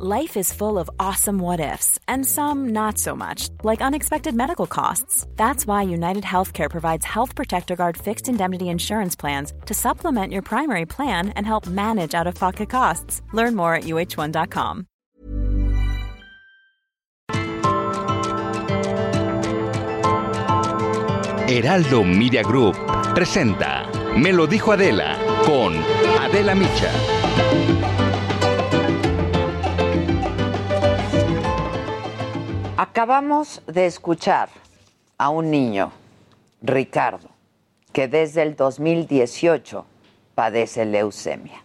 Life is full of awesome what ifs, and some not so much, like unexpected medical costs. That's why United Healthcare provides Health Protector Guard fixed indemnity insurance plans to supplement your primary plan and help manage out of pocket costs. Learn more at uh1.com. Heraldo Media Group presenta Me lo dijo Adela con Adela Micha. Acabamos de escuchar a un niño, Ricardo, que desde el 2018 padece leucemia.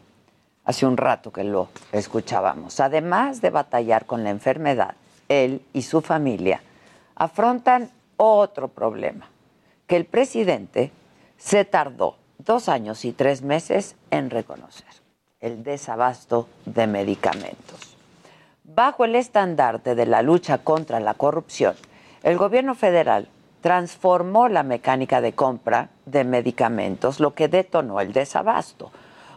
Hace un rato que lo escuchábamos. Además de batallar con la enfermedad, él y su familia afrontan otro problema, que el presidente se tardó dos años y tres meses en reconocer, el desabasto de medicamentos. Bajo el estandarte de la lucha contra la corrupción, el gobierno federal transformó la mecánica de compra de medicamentos, lo que detonó el desabasto,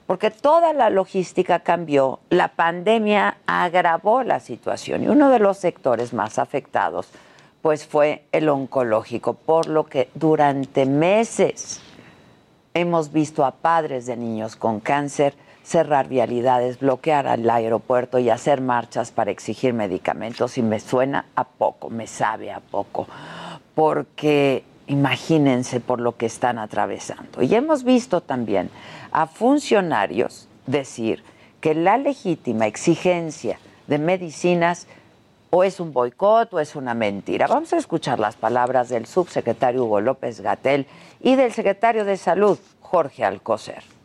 porque toda la logística cambió, la pandemia agravó la situación y uno de los sectores más afectados pues fue el oncológico, por lo que durante meses hemos visto a padres de niños con cáncer cerrar vialidades, bloquear al aeropuerto y hacer marchas para exigir medicamentos y me suena a poco, me sabe a poco, porque imagínense por lo que están atravesando. Y hemos visto también a funcionarios decir que la legítima exigencia de medicinas o es un boicot o es una mentira. Vamos a escuchar las palabras del subsecretario Hugo López Gatel y del secretario de Salud, Jorge Alcocer.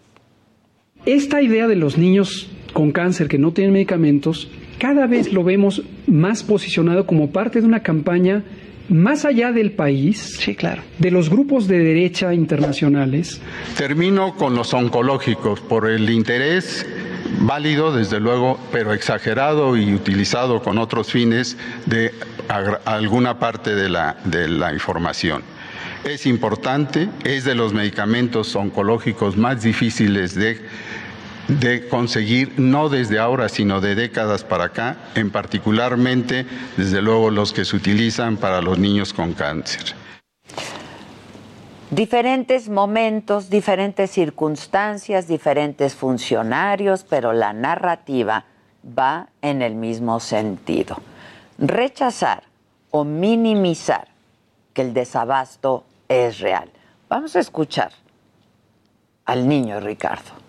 Esta idea de los niños con cáncer que no tienen medicamentos, cada vez lo vemos más posicionado como parte de una campaña más allá del país, sí, claro. de los grupos de derecha internacionales. Termino con los oncológicos por el interés válido, desde luego, pero exagerado y utilizado con otros fines de alguna parte de la, de la información. Es importante, es de los medicamentos oncológicos más difíciles de de conseguir, no desde ahora, sino de décadas para acá, en particularmente, desde luego, los que se utilizan para los niños con cáncer. Diferentes momentos, diferentes circunstancias, diferentes funcionarios, pero la narrativa va en el mismo sentido. Rechazar o minimizar que el desabasto es real. Vamos a escuchar al niño Ricardo.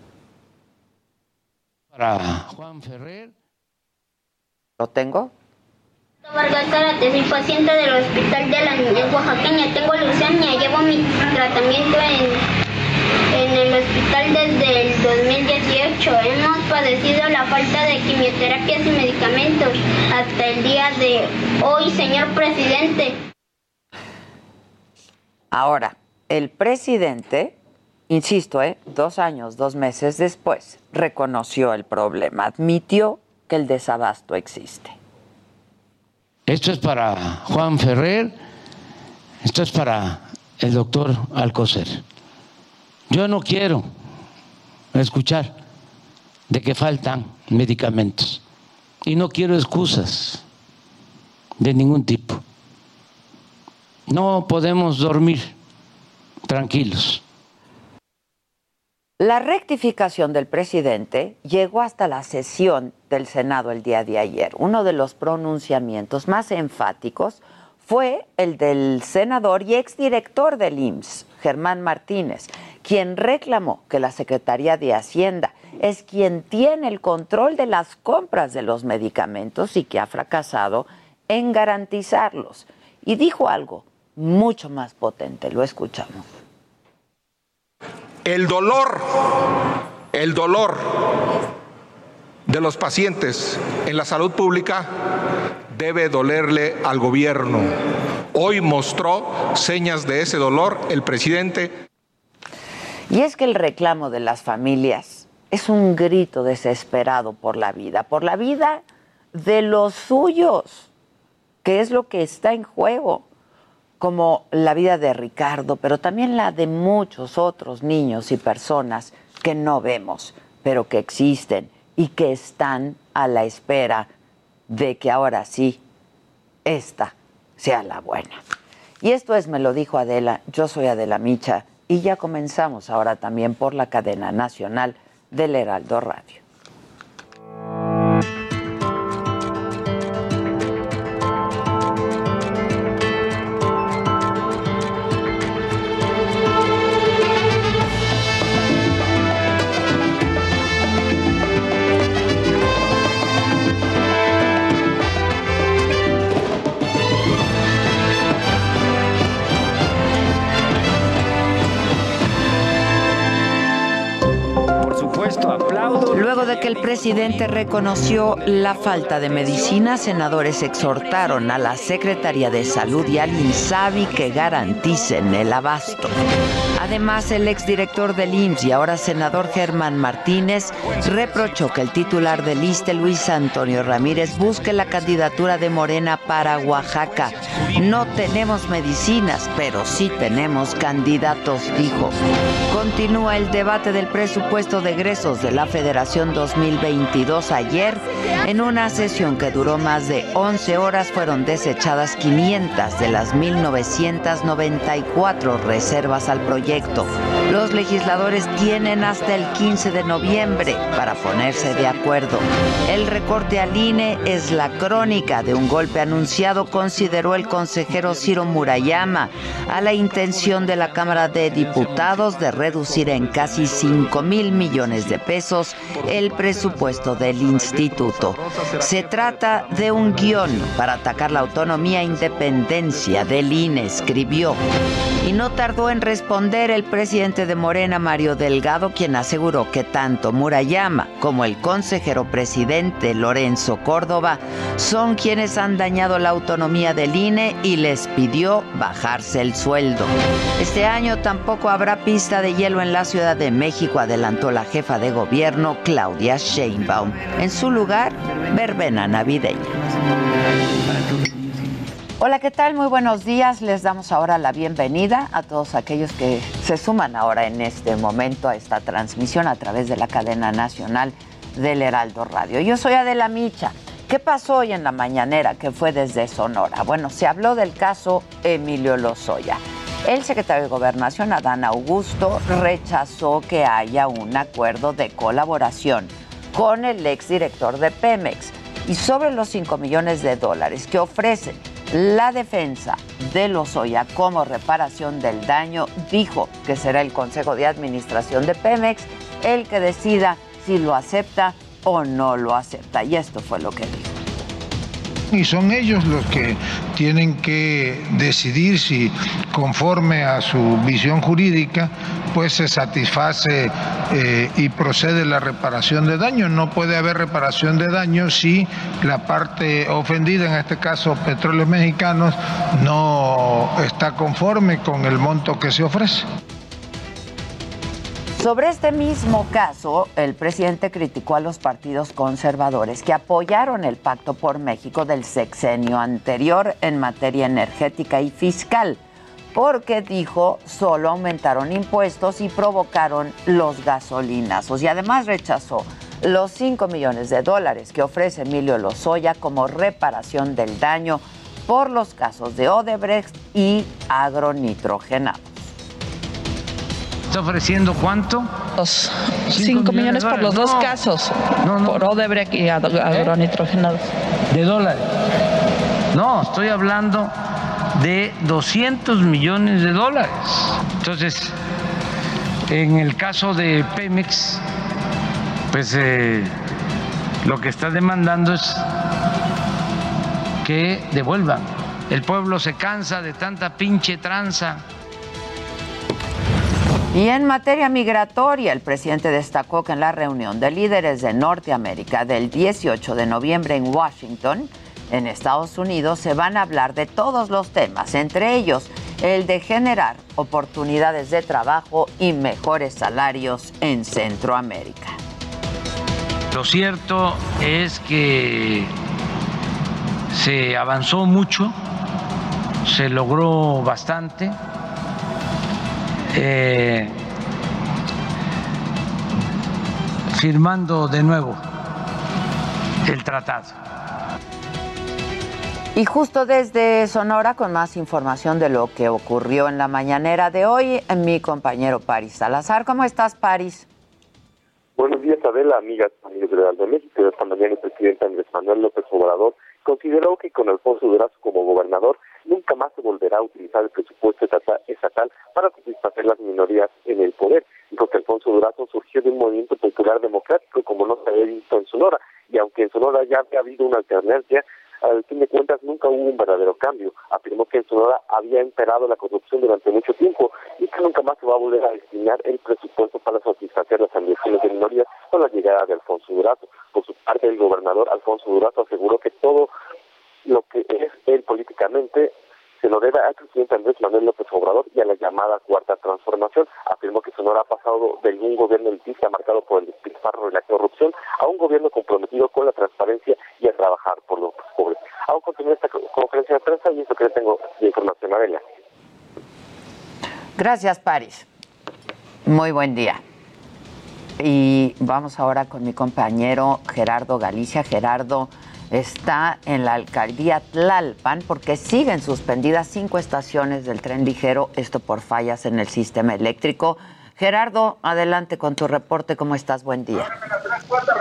Para Juan Ferrer. ¿Lo tengo? Vargas Zárate, soy paciente del Hospital de la Niñez Oaxaqueña. Tengo leucemia, llevo mi tratamiento en, en el hospital desde el 2018. Hemos padecido la falta de quimioterapias y medicamentos hasta el día de hoy, señor presidente. Ahora, el presidente Insisto, ¿eh? dos años, dos meses después, reconoció el problema, admitió que el desabasto existe. Esto es para Juan Ferrer, esto es para el doctor Alcocer. Yo no quiero escuchar de que faltan medicamentos y no quiero excusas de ningún tipo. No podemos dormir tranquilos la rectificación del presidente llegó hasta la sesión del Senado el día de ayer. Uno de los pronunciamientos más enfáticos fue el del senador y exdirector del IMSS, Germán Martínez, quien reclamó que la Secretaría de Hacienda es quien tiene el control de las compras de los medicamentos y que ha fracasado en garantizarlos. Y dijo algo mucho más potente, lo escuchamos. El dolor, el dolor de los pacientes en la salud pública debe dolerle al gobierno. Hoy mostró señas de ese dolor el presidente. Y es que el reclamo de las familias es un grito desesperado por la vida, por la vida de los suyos, que es lo que está en juego como la vida de Ricardo, pero también la de muchos otros niños y personas que no vemos, pero que existen y que están a la espera de que ahora sí, esta sea la buena. Y esto es, me lo dijo Adela, yo soy Adela Micha y ya comenzamos ahora también por la cadena nacional del Heraldo Radio. Luego de que el presidente reconoció la falta de medicina, senadores exhortaron a la Secretaría de Salud y al INSABI que garanticen el abasto. Además, el exdirector del IMSS y ahora senador Germán Martínez reprochó que el titular del ISTE, Luis Antonio Ramírez, busque la candidatura de Morena para Oaxaca. No tenemos medicinas, pero sí tenemos candidatos, dijo. Continúa el debate del presupuesto de egresos de la Federación 2022 ayer. En una sesión que duró más de 11 horas fueron desechadas 500 de las 1994 reservas al proyecto los legisladores tienen hasta el 15 de noviembre para ponerse de acuerdo. El recorte al INE es la crónica de un golpe anunciado, consideró el consejero Ciro Murayama, a la intención de la Cámara de Diputados de reducir en casi 5 mil millones de pesos el presupuesto del instituto. Se trata de un guion para atacar la autonomía e independencia del INE, escribió. Y no tardó en responder el presidente de Morena, Mario Delgado, quien aseguró que tanto Murayama como el consejero presidente Lorenzo Córdoba son quienes han dañado la autonomía del INE y les pidió bajarse el sueldo. Este año tampoco habrá pista de hielo en la Ciudad de México, adelantó la jefa de gobierno Claudia Sheinbaum. En su lugar, verbena navideña. Hola, ¿qué tal? Muy buenos días. Les damos ahora la bienvenida a todos aquellos que se suman ahora en este momento a esta transmisión a través de la cadena nacional del Heraldo Radio. Yo soy Adela Micha. ¿Qué pasó hoy en la mañanera que fue desde Sonora? Bueno, se habló del caso Emilio Lozoya. El secretario de Gobernación, Adán Augusto, rechazó que haya un acuerdo de colaboración con el exdirector de Pemex y sobre los 5 millones de dólares que ofrecen la defensa de Lozoya como reparación del daño dijo que será el Consejo de Administración de Pemex el que decida si lo acepta o no lo acepta. Y esto fue lo que dijo y son ellos los que tienen que decidir si conforme a su visión jurídica pues se satisface eh, y procede la reparación de daño. No puede haber reparación de daño si la parte ofendida, en este caso petróleos mexicanos, no está conforme con el monto que se ofrece. Sobre este mismo caso, el presidente criticó a los partidos conservadores que apoyaron el Pacto por México del sexenio anterior en materia energética y fiscal, porque dijo solo aumentaron impuestos y provocaron los gasolinazos y además rechazó los 5 millones de dólares que ofrece Emilio Lozoya como reparación del daño por los casos de Odebrecht y agronitrogenados. ¿Está ofreciendo cuánto? 5 millones, por los dos casos, por Odebrecht y agronitrogenados. ¿De dólares? No, estoy hablando de 200 millones de dólares. Entonces, en el caso de Pemex, pues eh, lo que está demandando es que devuelvan. El pueblo se cansa de tanta pinche tranza y en materia migratoria, el presidente destacó que en la reunión de líderes de Norteamérica del 18 de noviembre en Washington, en Estados Unidos, se van a hablar de todos los temas, entre ellos el de generar oportunidades de trabajo y mejores salarios en Centroamérica. Lo cierto es que se avanzó mucho, se logró bastante eh, firmando de nuevo el tratado. Y justo desde Sonora, con más información de lo que ocurrió en la mañanera de hoy, mi compañero Paris Salazar. ¿Cómo estás, Paris? Buenos días, Adela, amigas, amigos de de México. Esta mañana el presidente Andrés Manuel López Obrador consideró que con Alfonso Durazo como gobernador nunca más se volverá a utilizar el presupuesto estatal para satisfacer las minorías en el poder. Dijo que Alfonso Durazo surgió de un movimiento popular democrático como no se había visto en Sonora, y aunque en Sonora ya había habido una alternancia, al fin de cuentas nunca hubo un verdadero cambio. Afirmó que en Sonora había emperado la corrupción durante mucho tiempo y que nunca más se va a volver a destinar el presupuesto para satisfacer las ambiciones de minorías con la llegada de Alfonso Durazo. Por su parte, el gobernador Alfonso Durazo aseguró que todo lo que es él políticamente se lo debe al presidente Andrés Manuel López Obrador y a la llamada Cuarta Transformación. Afirmó que Sonora ha pasado de un gobierno elitista marcado por el despilfarro y la corrupción a un gobierno comprometido con la transparencia y a trabajar por los pobres. Aún continúa esta conferencia de prensa y eso que tengo de información, Adela. Gracias, Paris. Muy buen día. Y vamos ahora con mi compañero Gerardo Galicia. Gerardo, está en la alcaldía Tlalpan porque siguen suspendidas cinco estaciones del tren ligero, esto por fallas en el sistema eléctrico. Gerardo, adelante con tu reporte. ¿Cómo estás? Buen día.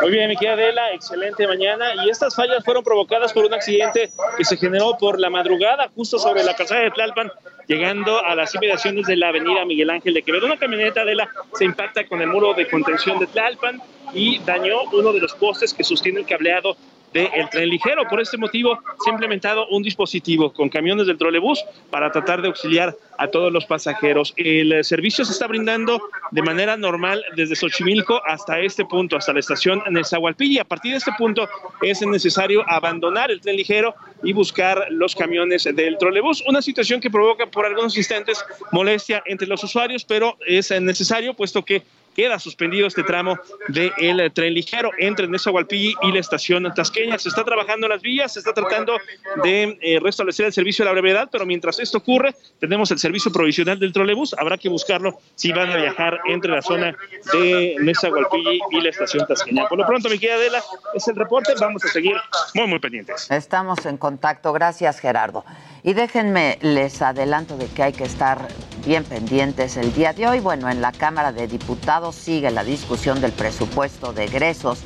Muy bien, mi querida Adela, excelente mañana. Y estas fallas fueron provocadas por un accidente que se generó por la madrugada, justo sobre la calzada de Tlalpan, llegando a las inmediaciones de la avenida Miguel Ángel de Quevedo. Una camioneta Adela se impacta con el muro de contención de Tlalpan y dañó uno de los postes que sostiene el cableado del tren ligero. Por este motivo se ha implementado un dispositivo con camiones del trolebús para tratar de auxiliar a todos los pasajeros. El eh, servicio se está brindando de manera normal desde Xochimilco hasta este punto, hasta la estación Nezahualpilli. A partir de este punto es necesario abandonar el tren ligero y buscar los camiones del trolebús. Una situación que provoca por algunos instantes molestia entre los usuarios, pero es necesario puesto que queda suspendido este tramo del tren ligero entre Nezahualpilli y la estación Tasqueña. Se está trabajando las vías, se está tratando de eh, restablecer el servicio a la brevedad, pero mientras esto ocurre, tenemos el servicio provisional del trolebús. Habrá que buscarlo si van a viajar entre la zona de Nezahualpilli y la estación Tasqueña. Por lo pronto, mi querida Adela, es el reporte. Vamos a seguir muy, muy pendientes. Estamos en contacto. Gracias, Gerardo. Y déjenme, les adelanto de que hay que estar bien pendientes el día de hoy. Bueno, en la Cámara de Diputados sigue la discusión del presupuesto de egresos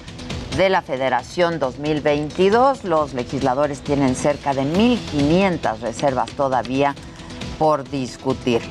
de la Federación 2022. Los legisladores tienen cerca de 1.500 reservas todavía por discutir.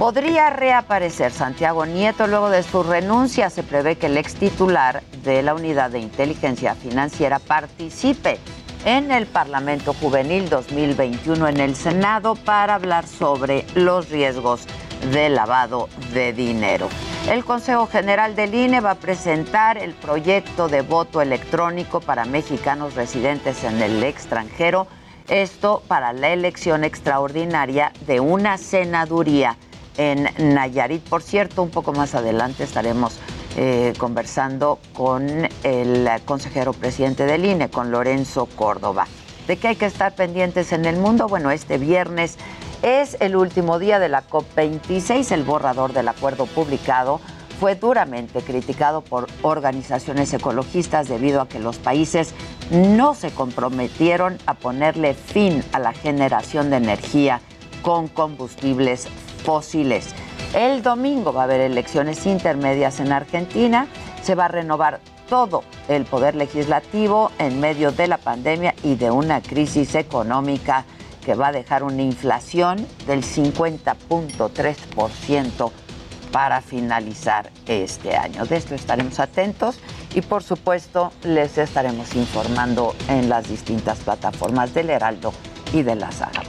Podría reaparecer Santiago Nieto luego de su renuncia. Se prevé que el ex titular de la Unidad de Inteligencia Financiera participe en el Parlamento Juvenil 2021 en el Senado para hablar sobre los riesgos de lavado de dinero. El Consejo General del INE va a presentar el proyecto de voto electrónico para mexicanos residentes en el extranjero, esto para la elección extraordinaria de una senaduría en Nayarit. Por cierto, un poco más adelante estaremos eh, conversando con el consejero presidente del INE, con Lorenzo Córdoba. ¿De qué hay que estar pendientes en el mundo? Bueno, este viernes es el último día de la COP26, el borrador del acuerdo publicado fue duramente criticado por organizaciones ecologistas debido a que los países no se comprometieron a ponerle fin a la generación de energía con combustibles fósiles. El domingo va a haber elecciones intermedias en Argentina. Se va a renovar todo el poder legislativo en medio de la pandemia y de una crisis económica que va a dejar una inflación del 50.3% para finalizar este año. De esto estaremos atentos y por supuesto les estaremos informando en las distintas plataformas del Heraldo y de la Saga.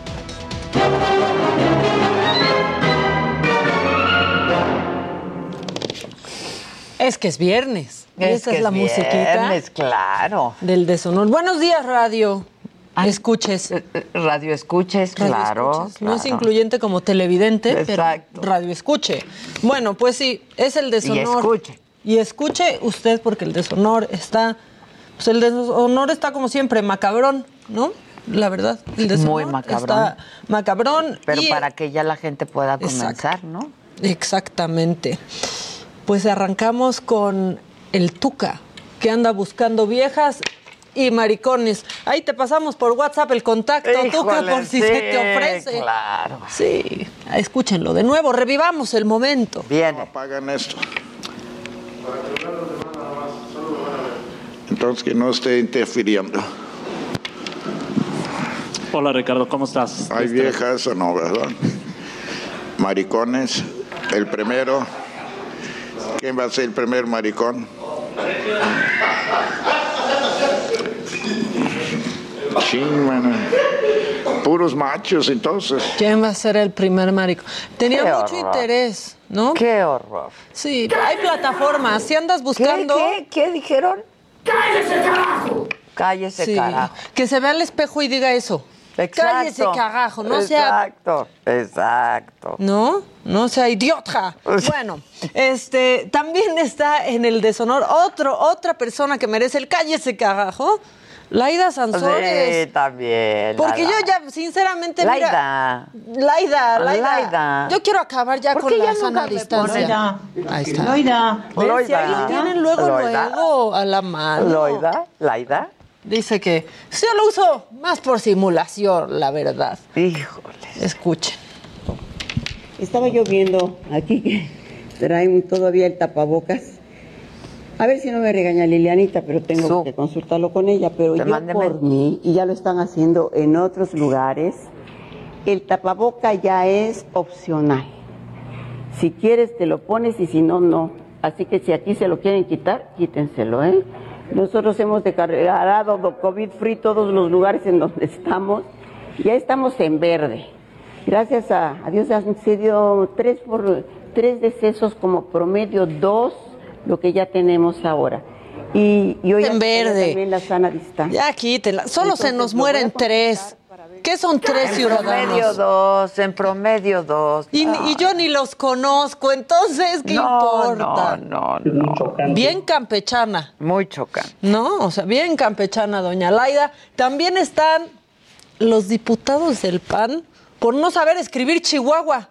Es que es viernes. Esa es, la viernes, claro. Del deshonor. Buenos días, radio. escuches. Eh, eh, radio escuches, claro, No es incluyente como televidente, pero radio escuche. Bueno, pues sí, es el deshonor. Y escuche. Y escuche usted porque el deshonor está, pues el deshonor está como siempre, macabrón, ¿no? La verdad, el deshonor Muy macabrón. está macabrón. Pero para que ya la gente pueda comenzar, ¿no? Exactamente. Pues arrancamos con el Tuca, que anda buscando viejas y maricones. Ahí te pasamos por WhatsApp el contacto, Tuca, por si sí, se te ofrece. claro. Sí, escúchenlo de nuevo, revivamos el momento. Viene. Apagan esto. Entonces que no esté interfiriendo. Hola Ricardo, ¿cómo estás? Hay viejas o no, ¿verdad? Maricones. El primero. ¿Quién va a ser el primer maricón? Sí, mano. Puros machos, entonces. ¿Quién va a ser el primer marico? Tenía Qué mucho horror. interés, ¿no? Qué horror. Sí, hay plataformas. Si andas buscando. ¿Qué, qué, dijeron? ¡Cállese, carajo! Cállese, Sí, carajo. Que se vea al espejo y diga eso. Exacto. Cállese, carajo. No sea Exacto, exacto. ¿No? No sea idiota. Bueno, este también está en el deshonor otro, otra persona que merece el cállese carajo. Laida Sansores. Sí, también. Porque yo Laida. ya, sinceramente, Laida. mira. Laida, Laida. Laida. Yo quiero acabar ya ¿Por con la sana distancia. pone? Ahí está. Loida. ¿Ves? Si ahí lo Loida. tienen luego, Loida. luego, a la mano. Loida, Laida. Dice que sí lo uso más por simulación, la verdad. Híjole. Escuchen. Estaba yo viendo aquí que traen todavía el tapabocas. A ver si no me regaña Lilianita, pero tengo que consultarlo con ella. Pero yo mandé por mí, y ya lo están haciendo en otros lugares, el tapaboca ya es opcional. Si quieres te lo pones y si no, no. Así que si aquí se lo quieren quitar, quítenselo, ¿eh? Nosotros hemos declarado COVID free todos los lugares en donde estamos. Ya estamos en verde. Gracias a, a Dios han sido tres, por, tres decesos como promedio, dos lo que ya tenemos ahora. Y, y hoy En verde. también la sana distancia. Ya quítenla. Solo se nos mueren tres. ¿Qué son tres En ciudadanos? promedio dos, en promedio dos. Y, y yo ni los conozco, entonces, ¿qué No, importa? No, no, no. Bien campechana. Muy chocante. ¿No? O sea, bien campechana, doña Laida. También están los diputados del PAN por no saber escribir Chihuahua.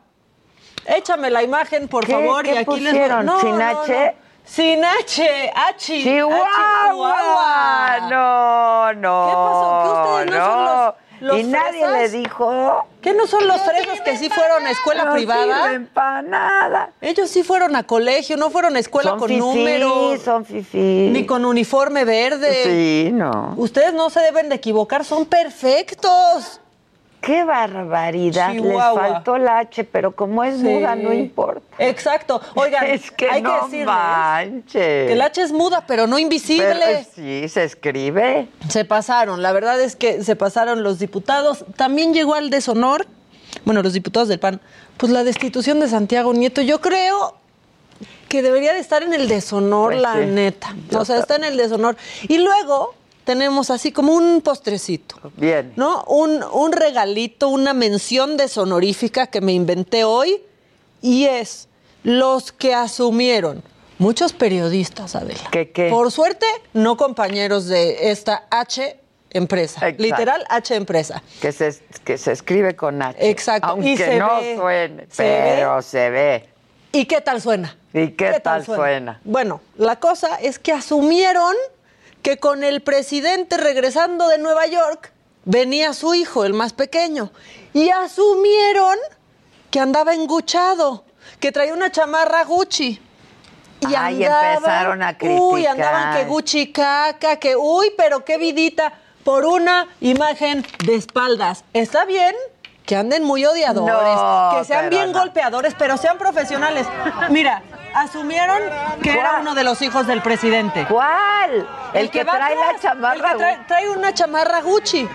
Échame la imagen, por ¿Qué- favor, qué y aquí les pusieron? No, ¿Sin no, H? no. Sin H, H. Chihuahua. No, no. ¿Qué pasó? ¿Que ustedes no, son los, los y nadie fresas? le dijo. ¿Qué no son los fresas que sí fueron a escuela No privada? sirven para nada. Ellos sí fueron a colegio, no fueron a escuela Son con fifís, números. son fifís. Ni con uniforme verde. Sí, no. Ustedes no se deben de equivocar, son perfectos. Qué barbaridad. Chihuahua. Les faltó la H, pero como es Sí. muda, no importa. Exacto. Oigan, Es que hay no que decirles manches. que el H es muda, pero no invisible. Pero, sí, se escribe. Se pasaron, la verdad es que se pasaron los diputados. También llegó al deshonor, bueno, los diputados del PAN, pues la destitución de Santiago Nieto. Yo creo que debería de estar en el deshonor, Pues la sí. neta. Yo o sea, está en el deshonor. Y luego tenemos así como un postrecito. Bien. ¿No? Un, un regalito, una mención deshonorífica que me inventé hoy. Y es los que asumieron. Muchos periodistas, Adela. ¿Qué, qué? Por suerte, no compañeros de esta H empresa. Exacto. Literal H empresa. Que se, que se escribe con H. Exacto. Aunque Y se no ve, suene, se pero se ve. ¿Y qué tal suena? ¿Y qué, tal suena? Bueno, la cosa es que asumieron que con el presidente regresando de Nueva York venía su hijo, el más pequeño. Y asumieron que andaba enguchado, que traía una chamarra Gucci. Y Ay, andaban- empezaron a Uy, andaban criticar. que Gucci caca, que uy, pero qué vidita por una imagen de espaldas. ¿Está bien? Que anden muy odiadores, No, que sean bien no. golpeadores, pero sean profesionales. Mira, asumieron que era uno de los hijos del presidente. ¿Cuál? El, que, va trae atrás, la chamarra. el que trae, trae una chamarra Gucci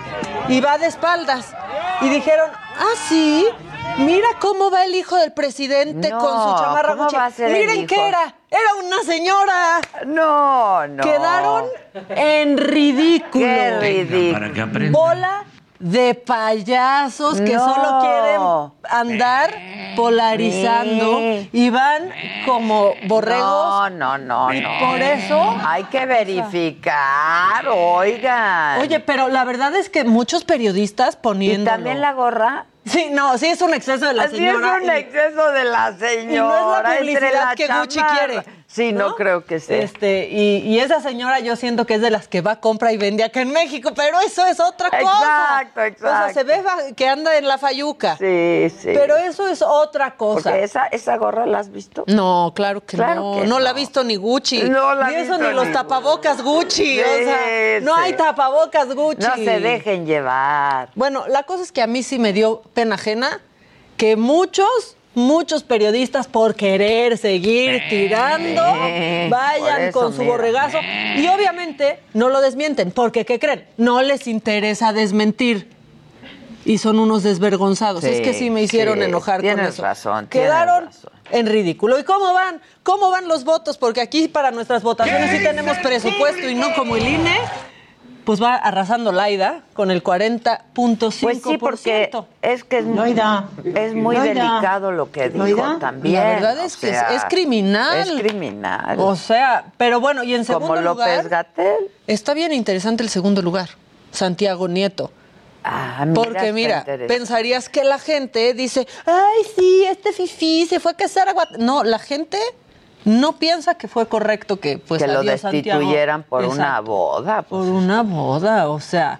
y va de espaldas. Y dijeron, ah, sí, mira cómo va el hijo del presidente No, con su chamarra ¿cómo Gucci. va a ser el Miren qué era, era una señora. No, no. Quedaron en ridículo. Qué ridículo. Para que. Bola de payasos que No. solo quieren andar polarizando Sí. y van como borregos. No, no, no, Y no. por eso- Hay que verificar, oigan. Oye, pero la verdad es que muchos periodistas ¿Y poniendo. también la gorra? Sí, no, sí es un exceso de la Así señora. es un y- exceso de la señora. y no es la entre publicidad la que Gucci quiere. Sí, no, creo que sea. Este, y, y esa señora yo siento que es de las que va, compra y vende acá en México, pero eso es otra cosa. Exacto, exacto. O sea, se ve que anda en la fayuca. Sí, sí. Pero eso es otra cosa. Porque esa, esa gorra la has visto. No, claro que Claro no. que no. la ha visto ni Gucci. No la ha ni eso visto ni los ni tapabocas Gucci. Sí, o sea, no hay tapabocas Gucci. No se dejen llevar. Bueno, la cosa es que a mí sí me dio pena ajena que muchos, muchos periodistas por querer seguir tirando vayan eso, con su mira. borregazo y obviamente no lo desmienten porque ¿qué creen? No les interesa desmentir. Y son unos desvergonzados. Sí, es que sí me hicieron sí, enojar con tienes eso. razón, tienes Quedaron en ridículo. ¿Y cómo van? ¿Cómo van los votos? Porque aquí para nuestras votaciones sí tenemos presupuesto y no como el INE. Pues va arrasando Laida con el 40.5%. Pues sí, porque es que es, es muy Loida. delicado lo que dijo Loida. también. La verdad o es que es- sea, es criminal. Es criminal. O sea, pero bueno, y en segundo Como López lugar. Gatel. Está bien interesante el segundo lugar, Santiago Nieto. Ah, mira, Porque mira, pensarías que la gente dice, ay, sí, este fifí se fue a casar a Guat-". No, la gente no piensa que fue correcto que pues que lo adiós, Santiago. destituyeran por una boda. pues. Por una boda, o sea,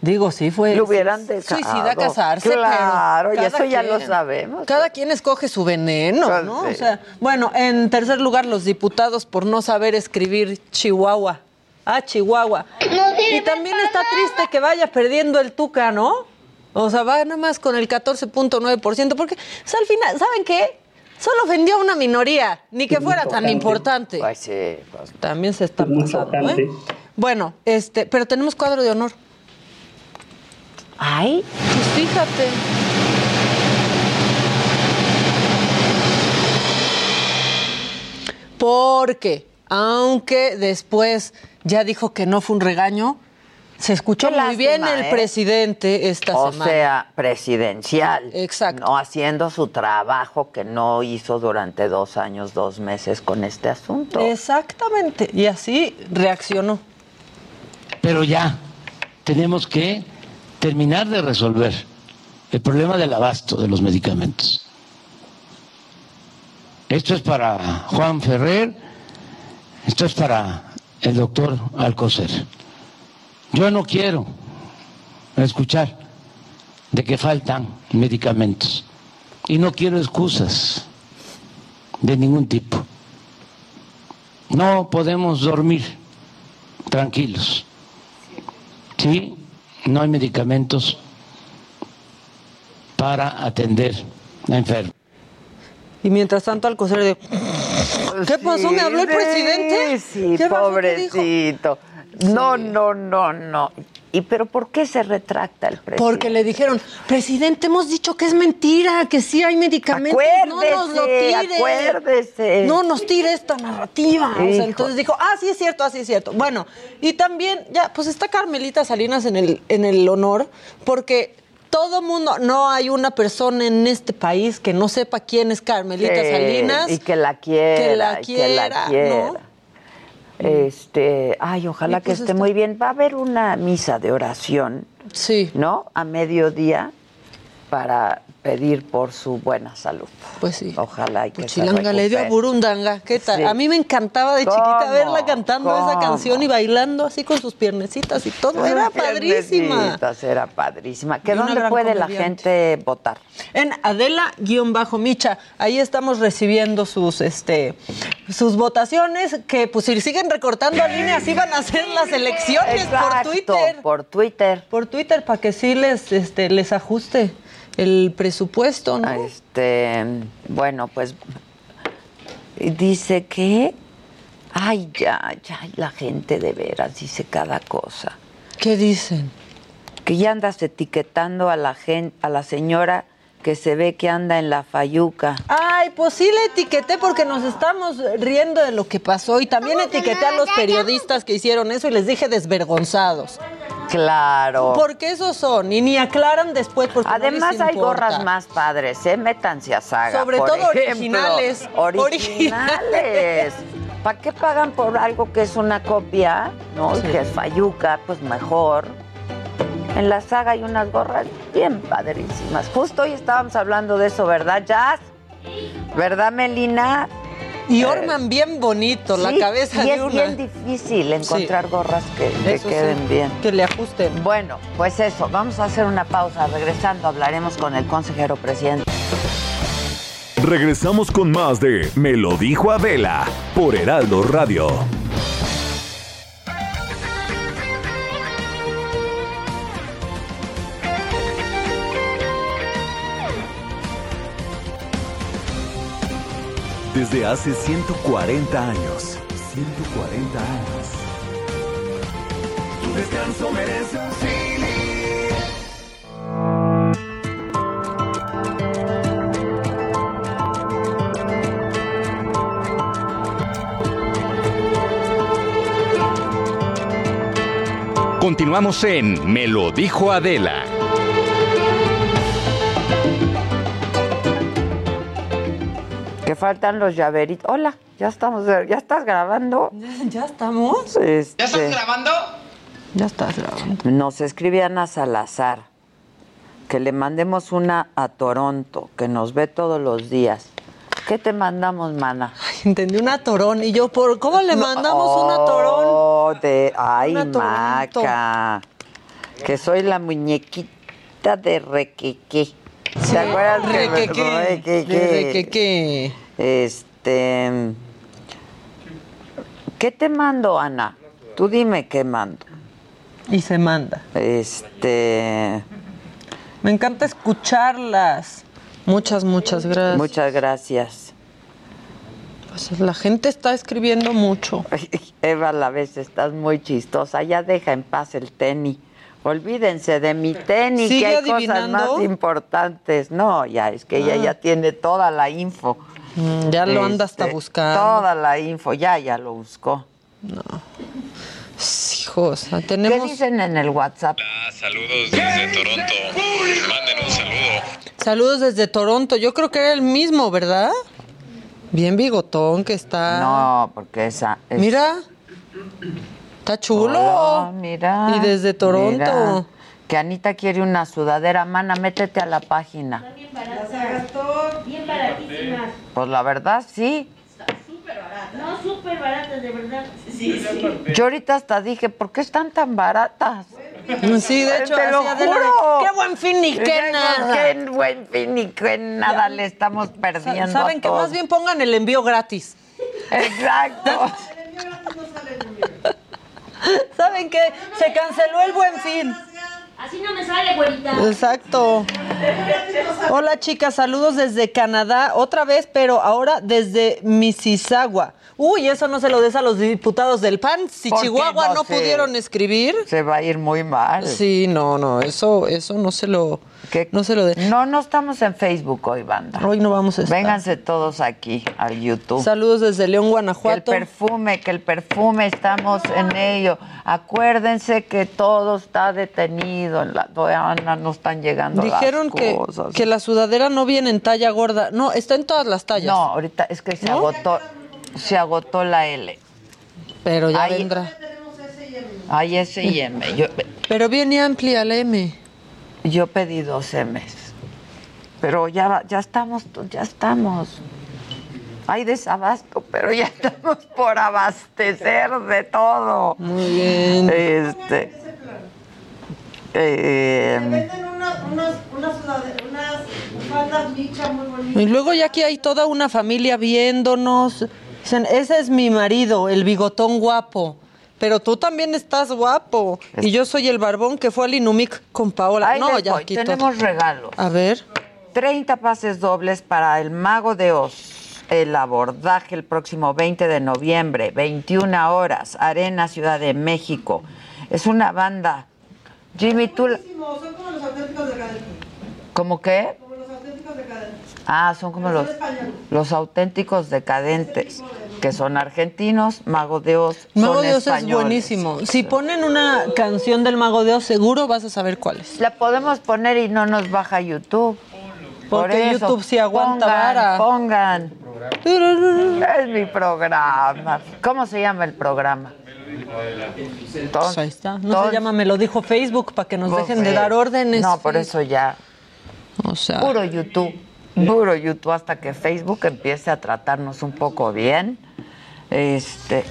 digo, sí fue Lo hubieran dejado. suicida casarse, Claro, pero y eso ya lo sabemos. Cada quien escoge su veneno, Pues ¿no? sí. O sea, bueno, en tercer lugar los diputados por no saber escribir Chihuahua. Ah, Chihuahua. y también está triste que vaya perdiendo el Tuca, ¿no? O sea, va nada más con el 14.9%, porque o sea, al final, ¿saben qué? Solo ofendió a una minoría, ni que fuera tan importante. Pues sí, pues. También se está pasando. ¿eh? Bueno, este, pero tenemos cuadro de honor. Ay. Pues fíjate. Porque, aunque después ya dijo que no fue un regaño, se escuchó Qué muy bien el ¿eh? presidente esta o semana. sea, presidencial. Exacto. No haciendo su trabajo que no hizo durante dos años, dos meses con este asunto. Exactamente. Y así reaccionó. Pero ya tenemos que terminar de resolver el problema del abasto de los medicamentos. Esto es para Juan Ferrer, esto es para el doctor Alcocer. Yo no quiero escuchar de que faltan medicamentos y no quiero excusas de ningún tipo. No podemos dormir tranquilos. Sí, no hay medicamentos para atender a enfermos. Y mientras tanto, Alcocer de... ¿Qué pasó? ¿Me habló el Sí, presidente? Sí, ¿Qué pasó? ¿Qué dijo? No, no, no, no. ¿Y pero por qué se retracta el presidente? Porque le dijeron, presidente, hemos dicho que es mentira, que sí hay medicamentos, no nos lo tire. acuérdese. No nos tire esta narrativa. O sea, Hijo. entonces dijo, ah, sí es cierto, así es cierto. Bueno, y también, ya, pues está Carmelita Salinas en el, en el honor, porque todo mundo, no hay una persona en este país que no sepa quién es Carmelita Sí, Salinas. Y que la quiera. que la y que la quiera, quiera. ¿no? Este, ay, ojalá que pues esté está- muy bien. Va a haber una misa de oración, Sí, ¿no? A mediodía para pedir por su buena salud. pues sí. Ojalá y que se Chilanga le dio a. Burundanga, ¿qué tal? Sí. A mí me encantaba de ¿Cómo? chiquita verla cantando esa canción y bailando así con sus piernecitas y todo. Sus Era padrísima. Era padrísima. ¿Que Y una dónde puede la gente votar? En Adela-Micha, ahí estamos recibiendo sus este sus votaciones que pues si siguen recortando a línea así van a ser las elecciones Exacto, por Twitter. Por Twitter. Por Twitter para que sí les este les ajuste el presupuesto, ¿no? Este, bueno, pues dice que, ay, ya, ya, la gente de veras dice cada cosa. ¿Qué dicen? Que ya andas etiquetando a la gente, a la señora que se ve que anda en la fayuca. Ay, pues sí le etiqueté porque nos estamos riendo de lo que pasó y también etiqueté a los periodistas que hicieron eso y les dije desvergonzados. Claro. Porque esos son y ni aclaran después porque no les Además hay gorras más padres, ¿eh? Métanse a saga. Sobre por todo ejemplo. originales. Originales. ¿Para qué pagan por algo que es una copia? ¿No? Y Que es fayuca, pues mejor. En la saga hay unas gorras bien padrísimas. Justo hoy estábamos hablando de eso, ¿verdad, Jazz? ¿Verdad, Melina? Y Orman bien bonito, la cabeza y de es una. bien difícil encontrar gorras que, que sí, queden bien. Que le ajusten. Bueno, pues eso, vamos a hacer una pausa. Regresando hablaremos con el consejero presidente. Regresamos con más de Me lo dijo Adela por Heraldo Radio. Desde hace 140 años. 140 años. Tu descanso merece un Continuamos en Me lo dijo Adela. Faltan los llaveritos. Hola, ya estamos, ya estás grabando. ¿Ya estamos? Este, ¿Ya estás grabando? Ya estás grabando. Nos escribe Ana Salazar que le mandemos una a Toronto, que nos ve todos los días. ¿Qué te mandamos, mana? Entendí una torón. Y yo, ¿por cómo le mandamos una torón? Oh, de, ay, Una Toronto. maca. Que soy la muñequita de Requeque. ¿Te acuerdas? que- Requeque. Requeque. Este. ¿Qué te mando, Ana? Tú dime qué mando. Y se manda. Este. Me encanta escucharlas. Muchas, muchas gracias. Muchas gracias. Pues la gente está escribiendo mucho. Eva, a la vez estás muy chistosa. Ya deja en paz el tenis. Olvídense de mi tenis, ¿Sigue que hay cosas más importantes. No, ya, es que ella Ah. ya tiene toda la info. Mm, ya lo anda hasta Este, buscando. Toda la info, ya, ya lo buscó. Hijos, ¿Qué tenemos... dicen en el WhatsApp? Saludos desde Toronto. Manden un saludo. Saludos desde Toronto. Yo creo que era el mismo, ¿verdad? Bien bigotón que está. No, porque esa. es- Mira. Está chulo. Hola, mira. Y desde Toronto. mira. Que Anita quiere una sudadera. Mana, métete a la página. Bien baratas. Bien baratísimas. Pues la verdad, sí. Súper baratas. No, súper baratas, de verdad. Sí, sí. Yo ahorita hasta dije, ¿por qué están tan baratas? Sí, de hecho, te lo juro. qué buen fin ni qué nada. Qué buen fin ni qué nada le estamos perdiendo. Saben a que todos. más bien pongan el envío gratis. Exacto. ¿Saben qué? Se canceló el buen fin. Así no me sale, güerita. Exacto. Hola chicas, saludos desde Canadá, otra vez, pero ahora desde Mississauga. Uy, eso no se lo des a los diputados del PAN. Si ¿Por qué Chihuahua no no, se- pudieron escribir. Se va a ir muy mal. Sí, no, no, eso, eso no se lo, no se lo de. No, no estamos en Facebook hoy, banda. Hoy no vamos a estar. Vénganse todos aquí al YouTube. Saludos desde León, Que el Guanajuato. perfume, que el perfume, estamos en ello. Acuérdense que todo está detenido. En la aduana no están llegando Dijeron las que, cosas. que la sudadera no viene en talla gorda. No, está en todas las tallas. No, ahorita es que se ¿No? agotó, se agotó la L. Pero ya Ahí- vendrá. Hay S y M. Yo, Pero viene amplia la M. yo pedí dos M's. Pero ya, va- ya estamos, ya estamos. Hay desabasto, pero ya estamos por abastecer de todo. Muy bien. Este. eh, Venden unas, unas, unas, sudade- unas faldas micha muy bonitas. Y luego ya aquí hay toda una familia viéndonos. Dicen, ese es mi marido, el bigotón guapo. Pero tú también estás guapo. Y yo soy el barbón que fue al Inumic con Paola. ahí no, ya tenemos todo. regalos. A ver. 30 pases dobles para el Mago de Oz. El abordaje el próximo 20 de noviembre, 21 horas, Arena Ciudad de México. Es una banda. Jimmy, tú. Son como los auténticos decadentes. ¿Cómo qué? Como los auténticos decadentes. Ah, son como los, los auténticos decadentes, que son argentinos, Mago de Oz. Mago son de Oz es buenísimo. Si ponen una canción del Mago de Oz, seguro vas a saber cuál es. La podemos poner y no nos baja YouTube. Por Porque eso, YouTube sí aguanta pongan, vara. Pongan. Es mi programa. ¿Cómo se llama el programa? Pues ahí está. No se llama, me lo dijo Facebook para que nos dejen de dar órdenes. No, por eso ya. O sea. Puro YouTube. Duro YouTube hasta que Facebook empiece a tratarnos un poco bien. Este.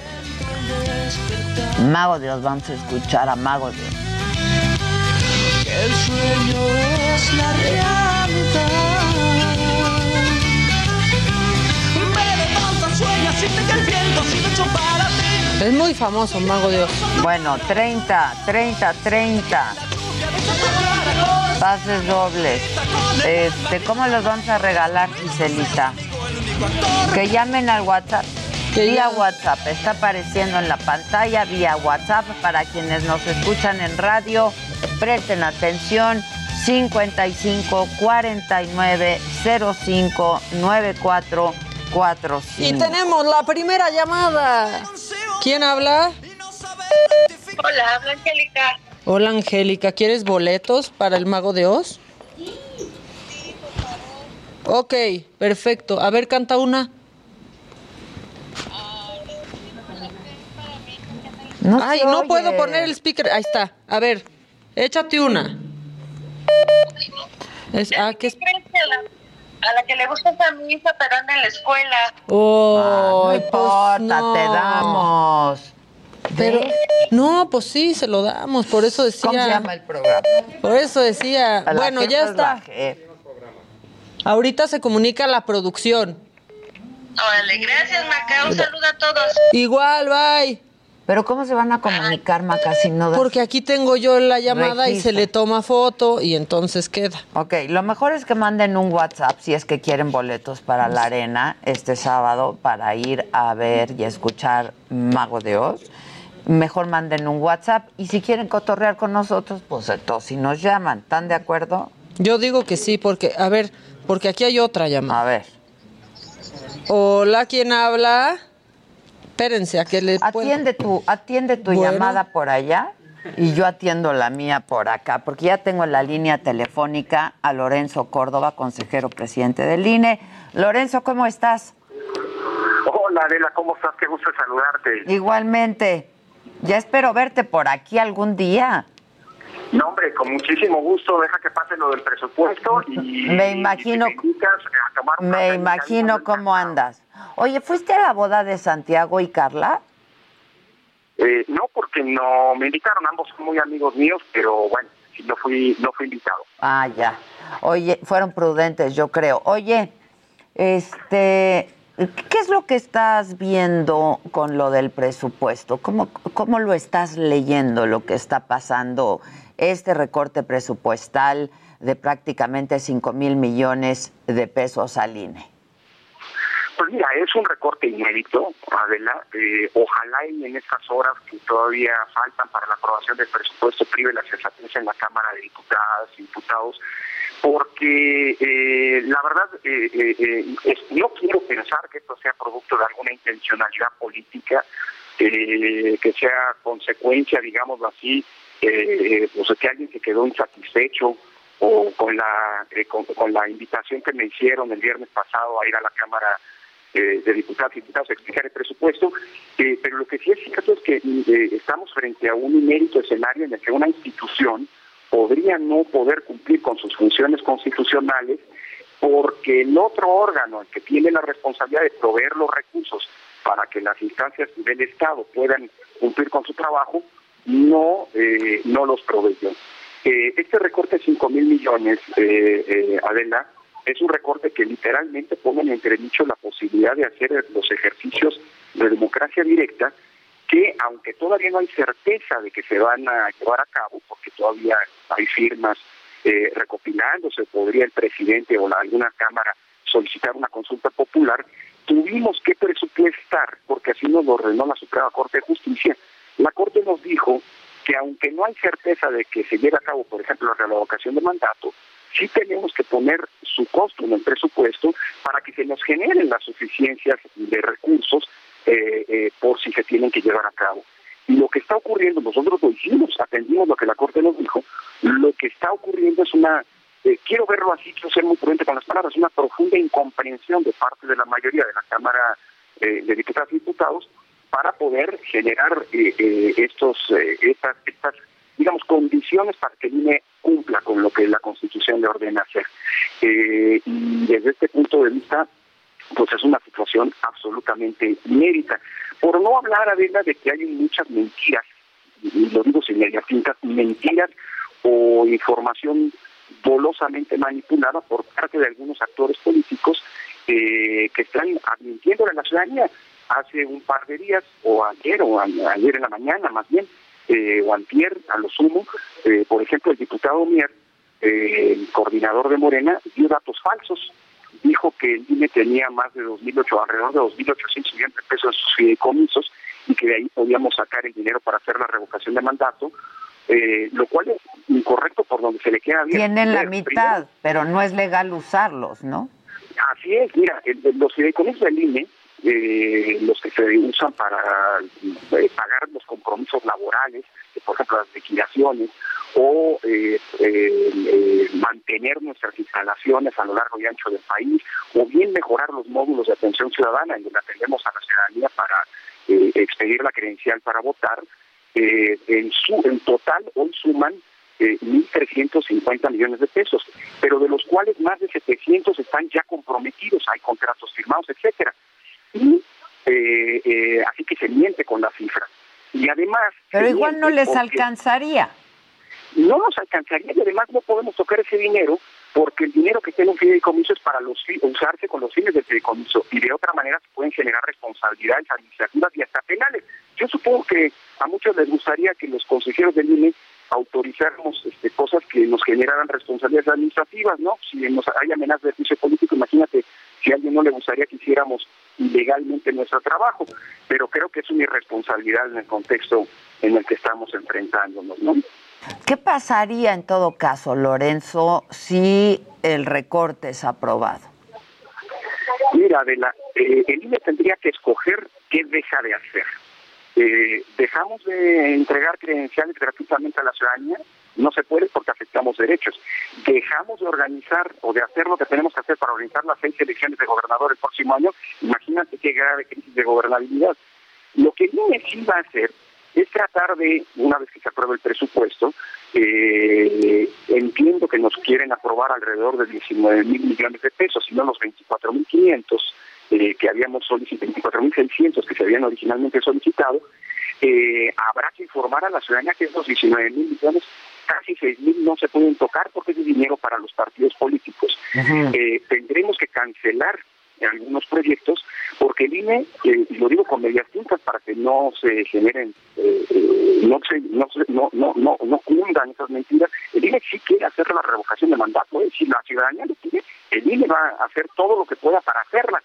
Mago Dios, vamos a escuchar a Mago Dios. El sueño es la realidad. Me levanto, sueño, siente que el viento sido hecho para ti. Es muy famoso, Mago Dios. Bueno, 30, 30, 30. Pases dobles. Este, ¿cómo los vamos a regalar, Giselita? Que llamen al WhatsApp. Vía WhatsApp, está apareciendo en la pantalla vía WhatsApp para quienes nos escuchan en radio. Presten atención. 55 49 05 94 45. Y tenemos la primera llamada. ¿Quién habla? Hola, habla Angélica. Hola Angélica, ¿quieres boletos para el Mago de Oz? Ok, perfecto. A ver, canta una. No Ay, no oye. puedo poner el speaker. Ahí está. A ver, échate una. Es, ah, ¿qué es? ¿Crees que la- a la que le gusta esa misa, pero anda en la escuela? Oh, no importa, te damos. Pero, no, pues sí, se lo damos. Por eso decía. ¿Cómo se llama el programa? Por eso decía. A Bueno, ya está. Ahorita se comunica la producción. Órale, gracias, Maca. Un saludo a todos. Igual, bye. Pero ¿cómo se van a comunicar, Maca, si no das- Porque aquí tengo yo la llamada y se le toma foto y entonces queda. Ok, lo mejor es que manden un WhatsApp si es que quieren boletos para la arena este sábado para ir a ver y escuchar Mago de Oz. Mejor manden un WhatsApp y si quieren cotorrear con nosotros, pues entonces si nos llaman, ¿están de acuerdo? Yo digo que sí, porque, a ver, porque aquí hay otra llamada. A ver. Hola, ¿quién habla? Espérense, a que le puedo- Atiende tu, atiende tu Bueno. llamada por allá y yo atiendo la mía por acá, porque ya tengo en la línea telefónica a Lorenzo Córdoba, consejero presidente del INE. Lorenzo, ¿cómo estás? Hola Adela, ¿cómo estás? Qué gusto saludarte. Igualmente. Ya espero verte por aquí algún día. No, hombre, con muchísimo gusto. Deja que pase lo del presupuesto y. Me imagino- y me a tomar imagino cómo andas. Oye, ¿fuiste a la boda de Santiago y Carla? Eh, no, porque no me invitaron. Ambos son muy amigos míos, pero bueno, no fui, no fui invitado. Ah, ya. Oye, fueron prudentes, yo creo. Oye, este, ¿qué es lo que estás viendo con lo del presupuesto? ¿Cómo, cómo lo estás leyendo, lo que está pasando, este recorte presupuestal de prácticamente 5 mil millones de pesos al INE? Pues mira, es un recorte inédito, Adela. Eh, ojalá y en estas horas que todavía faltan para la aprobación del presupuesto prive la sensatez en la Cámara de Diputadas Diputados, porque eh, la verdad eh, eh, eh, no quiero pensar que esto sea producto de alguna intencionalidad política, eh, que sea consecuencia, digamos así, eh, pues que alguien se quedó insatisfecho o con la con, con la invitación que me hicieron el viernes pasado a ir a la Cámara de Diputados y Diputados a explicar el presupuesto, pero lo que sí es cierto es que estamos frente a un inédito escenario en el que una institución podría no poder cumplir con sus funciones constitucionales porque el otro órgano el que tiene la responsabilidad de proveer los recursos para que las instancias del Estado puedan cumplir con su trabajo no eh, no los proveyó. Eh, este recorte de 5 mil millones, eh, eh, Adela, es un recorte que literalmente pone en entredicho la posibilidad de hacer los ejercicios de democracia directa que, aunque todavía no hay certeza de que se van a llevar a cabo, porque todavía hay firmas eh, recopilándose, podría el presidente o la, alguna cámara solicitar una consulta popular, tuvimos que presupuestar, porque así nos lo ordenó la Suprema Corte de Justicia. La Corte nos dijo que aunque no hay certeza de que se lleve a cabo, por ejemplo, la revocación de mandato, sí tenemos que poner su costo en el presupuesto para que se nos generen las suficiencias de recursos por si se tienen que llevar a cabo. Y lo que está ocurriendo, nosotros lo hicimos, atendimos lo que la Corte nos dijo, lo que está ocurriendo es una, eh, quiero verlo así, quiero ser muy prudente con las palabras, una profunda incomprensión de parte de la mayoría de la Cámara eh, de Diputadas y Diputados para poder generar eh, eh, estos eh, estas, estas digamos, condiciones para que el cumpla con lo que la Constitución le ordena hacer. Eh, y desde este punto de vista, pues es una situación absolutamente inédita. Por no hablar, Adela, de que hay muchas mentiras, y lo digo sin medias mentiras o información dolosamente manipulada por parte de algunos actores políticos eh, que están admitiendo a la ciudadanía. Hace un par de días, o ayer, o ayer en la mañana más bien, eh, o antier, a lo sumo, eh, por ejemplo, el diputado Mier, eh, el coordinador de Morena, dio datos falsos. Dijo que el INE tenía más de 2.800, alrededor de 2.800 millones de pesos en sus fideicomisos y que de ahí podíamos sacar el dinero para hacer la revocación de mandato, eh, lo cual es incorrecto por donde se le queda bien. Tienen la mitad, pero no es legal usarlos, ¿no? Así es, mira, los fideicomisos del INE, eh, los que se usan para eh, pagar los compromisos laborales, por ejemplo las liquidaciones, o eh, mantener nuestras instalaciones a lo largo y ancho del país, o bien mejorar los módulos de atención ciudadana, en donde atendemos a la ciudadanía para eh, expedir la credencial para votar, eh, en, su, en total hoy suman eh, 1.350 millones de pesos, pero de los cuales más de 700 están ya comprometidos, hay contratos firmados, etcétera. Y eh, eh, así que se miente con la cifra. Y además... Pero igual no les alcanzaría. No nos alcanzaría y además no podemos tocar ese dinero porque el dinero que tiene un fideicomiso es para los usarse con los fines del fideicomiso y de otra manera se pueden generar responsabilidades administrativas y hasta penales. Yo supongo que a muchos les gustaría que los consejeros del INE autorizáramos este, cosas que nos generaran responsabilidades administrativas, ¿no? Si nos hay amenazas de juicio político, imagínate si a alguien no le gustaría que hiciéramos ilegalmente nuestro trabajo, pero creo que es una irresponsabilidad en el contexto en el que estamos enfrentándonos, ¿no? ¿Qué pasaría en todo caso, Lorenzo, si el recorte es aprobado? Mira, Adela, eh, el INE tendría que escoger qué deja de hacer. Eh, dejamos de entregar credenciales gratuitamente a la ciudadanía, no se puede porque afectamos derechos. Dejamos de organizar o de hacer lo que tenemos que hacer para organizar las seis elecciones de gobernador el próximo año. Imagínate qué grave crisis de gobernabilidad. Lo que INE va a hacer es tratar de, una vez que se apruebe el presupuesto, eh, entiendo que nos quieren aprobar alrededor de 19 mil millones de pesos, si no los 24 mil 500 eh, que habíamos solicitado, 24 mil 600 que se habían originalmente solicitado, eh, habrá que informar a la ciudadanía que esos 19 mil millones, casi 6 mil no se pueden tocar porque es dinero para los partidos políticos. Eh, tendremos que cancelar algunos proyectos porque el INE, eh, lo digo con medias tintas para que no se generen, eh, no, se, no, se- no, no, no, no cundan esas mentiras, el INE sí quiere hacer la revocación de mandato, si la ciudadanía lo quiere, el INE va a hacer todo lo que pueda para hacerla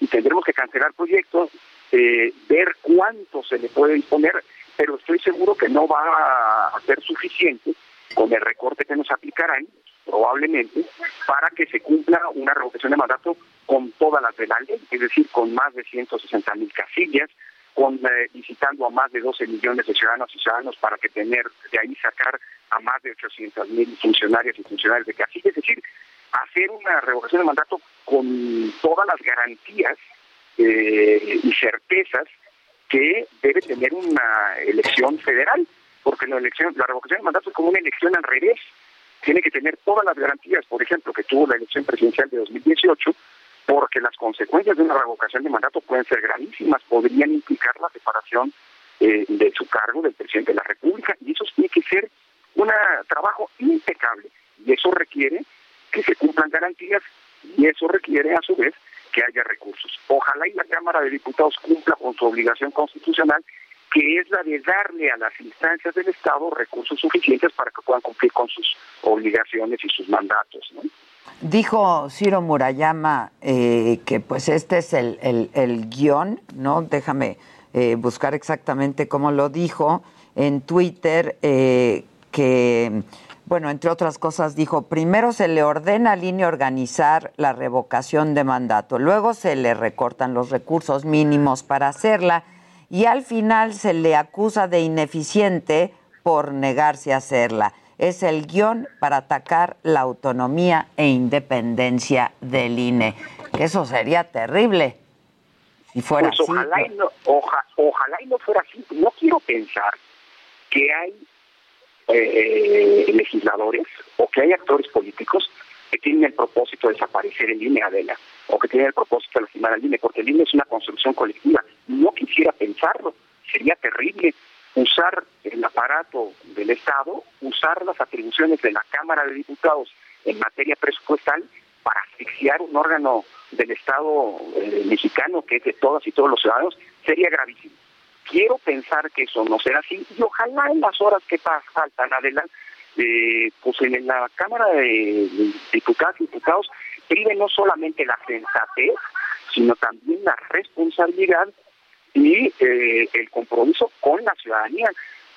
y tendremos que cancelar proyectos, eh, ver cuánto se le puede disponer, pero estoy seguro que no va a ser suficiente con el recorte que nos aplicarán, probablemente, para que se cumpla una revocación de mandato con todas las de la es decir, con más de 160 mil casillas, con eh, visitando a más de 12 millones de ciudadanos y ciudadanos para que tener de ahí sacar a más de 800 mil funcionarios y funcionarios de casillas, es decir, hacer una revocación de mandato con todas las garantías eh, y certezas que debe tener una elección federal, porque la elección, la revocación de mandato es como una elección al revés, tiene que tener todas las garantías, por ejemplo, que tuvo la elección presidencial de 2018, porque las consecuencias de una revocación de mandato pueden ser gravísimas, podrían implicar la separación eh, de su cargo del presidente de la República, y eso tiene que ser un trabajo impecable, y eso requiere que se cumplan garantías, y eso requiere a su vez que haya recursos. Ojalá y la Cámara de Diputados cumpla con su obligación constitucional, que es la de darle a las instancias del Estado recursos suficientes para que puedan cumplir con sus obligaciones y sus mandatos. Dijo Ciro Murayama eh, que pues este es el, el- el guion, ¿no? Déjame eh, buscar exactamente cómo lo dijo en Twitter, eh, que, bueno, entre otras cosas dijo, primero se le ordena al INE organizar la revocación de mandato, luego se le recortan los recursos mínimos para hacerla y al final se le acusa de ineficiente por negarse a hacerla. Es el guion para atacar la autonomía e independencia del INE. Eso sería terrible si fuera Pues así. ojalá, y no, oja- ojalá y no fuera así. No quiero pensar que hay eh, legisladores o que hay actores políticos que tienen el propósito de desaparecer el INE, Adela, o que tienen el propósito de lastimar al INE, porque el INE es una construcción colectiva. No quisiera pensarlo, sería terrible usar el aparato del Estado, usar las atribuciones de la Cámara de Diputados en materia presupuestal para asfixiar un órgano del Estado eh, mexicano que es de todas y todos los ciudadanos, sería gravísimo. Quiero pensar que eso no será así y ojalá en las horas que faltan adelante, eh, pues en la Cámara de, Diputados y Diputados prive no solamente la sensatez, sino también la responsabilidad y eh, el compromiso con la ciudadanía,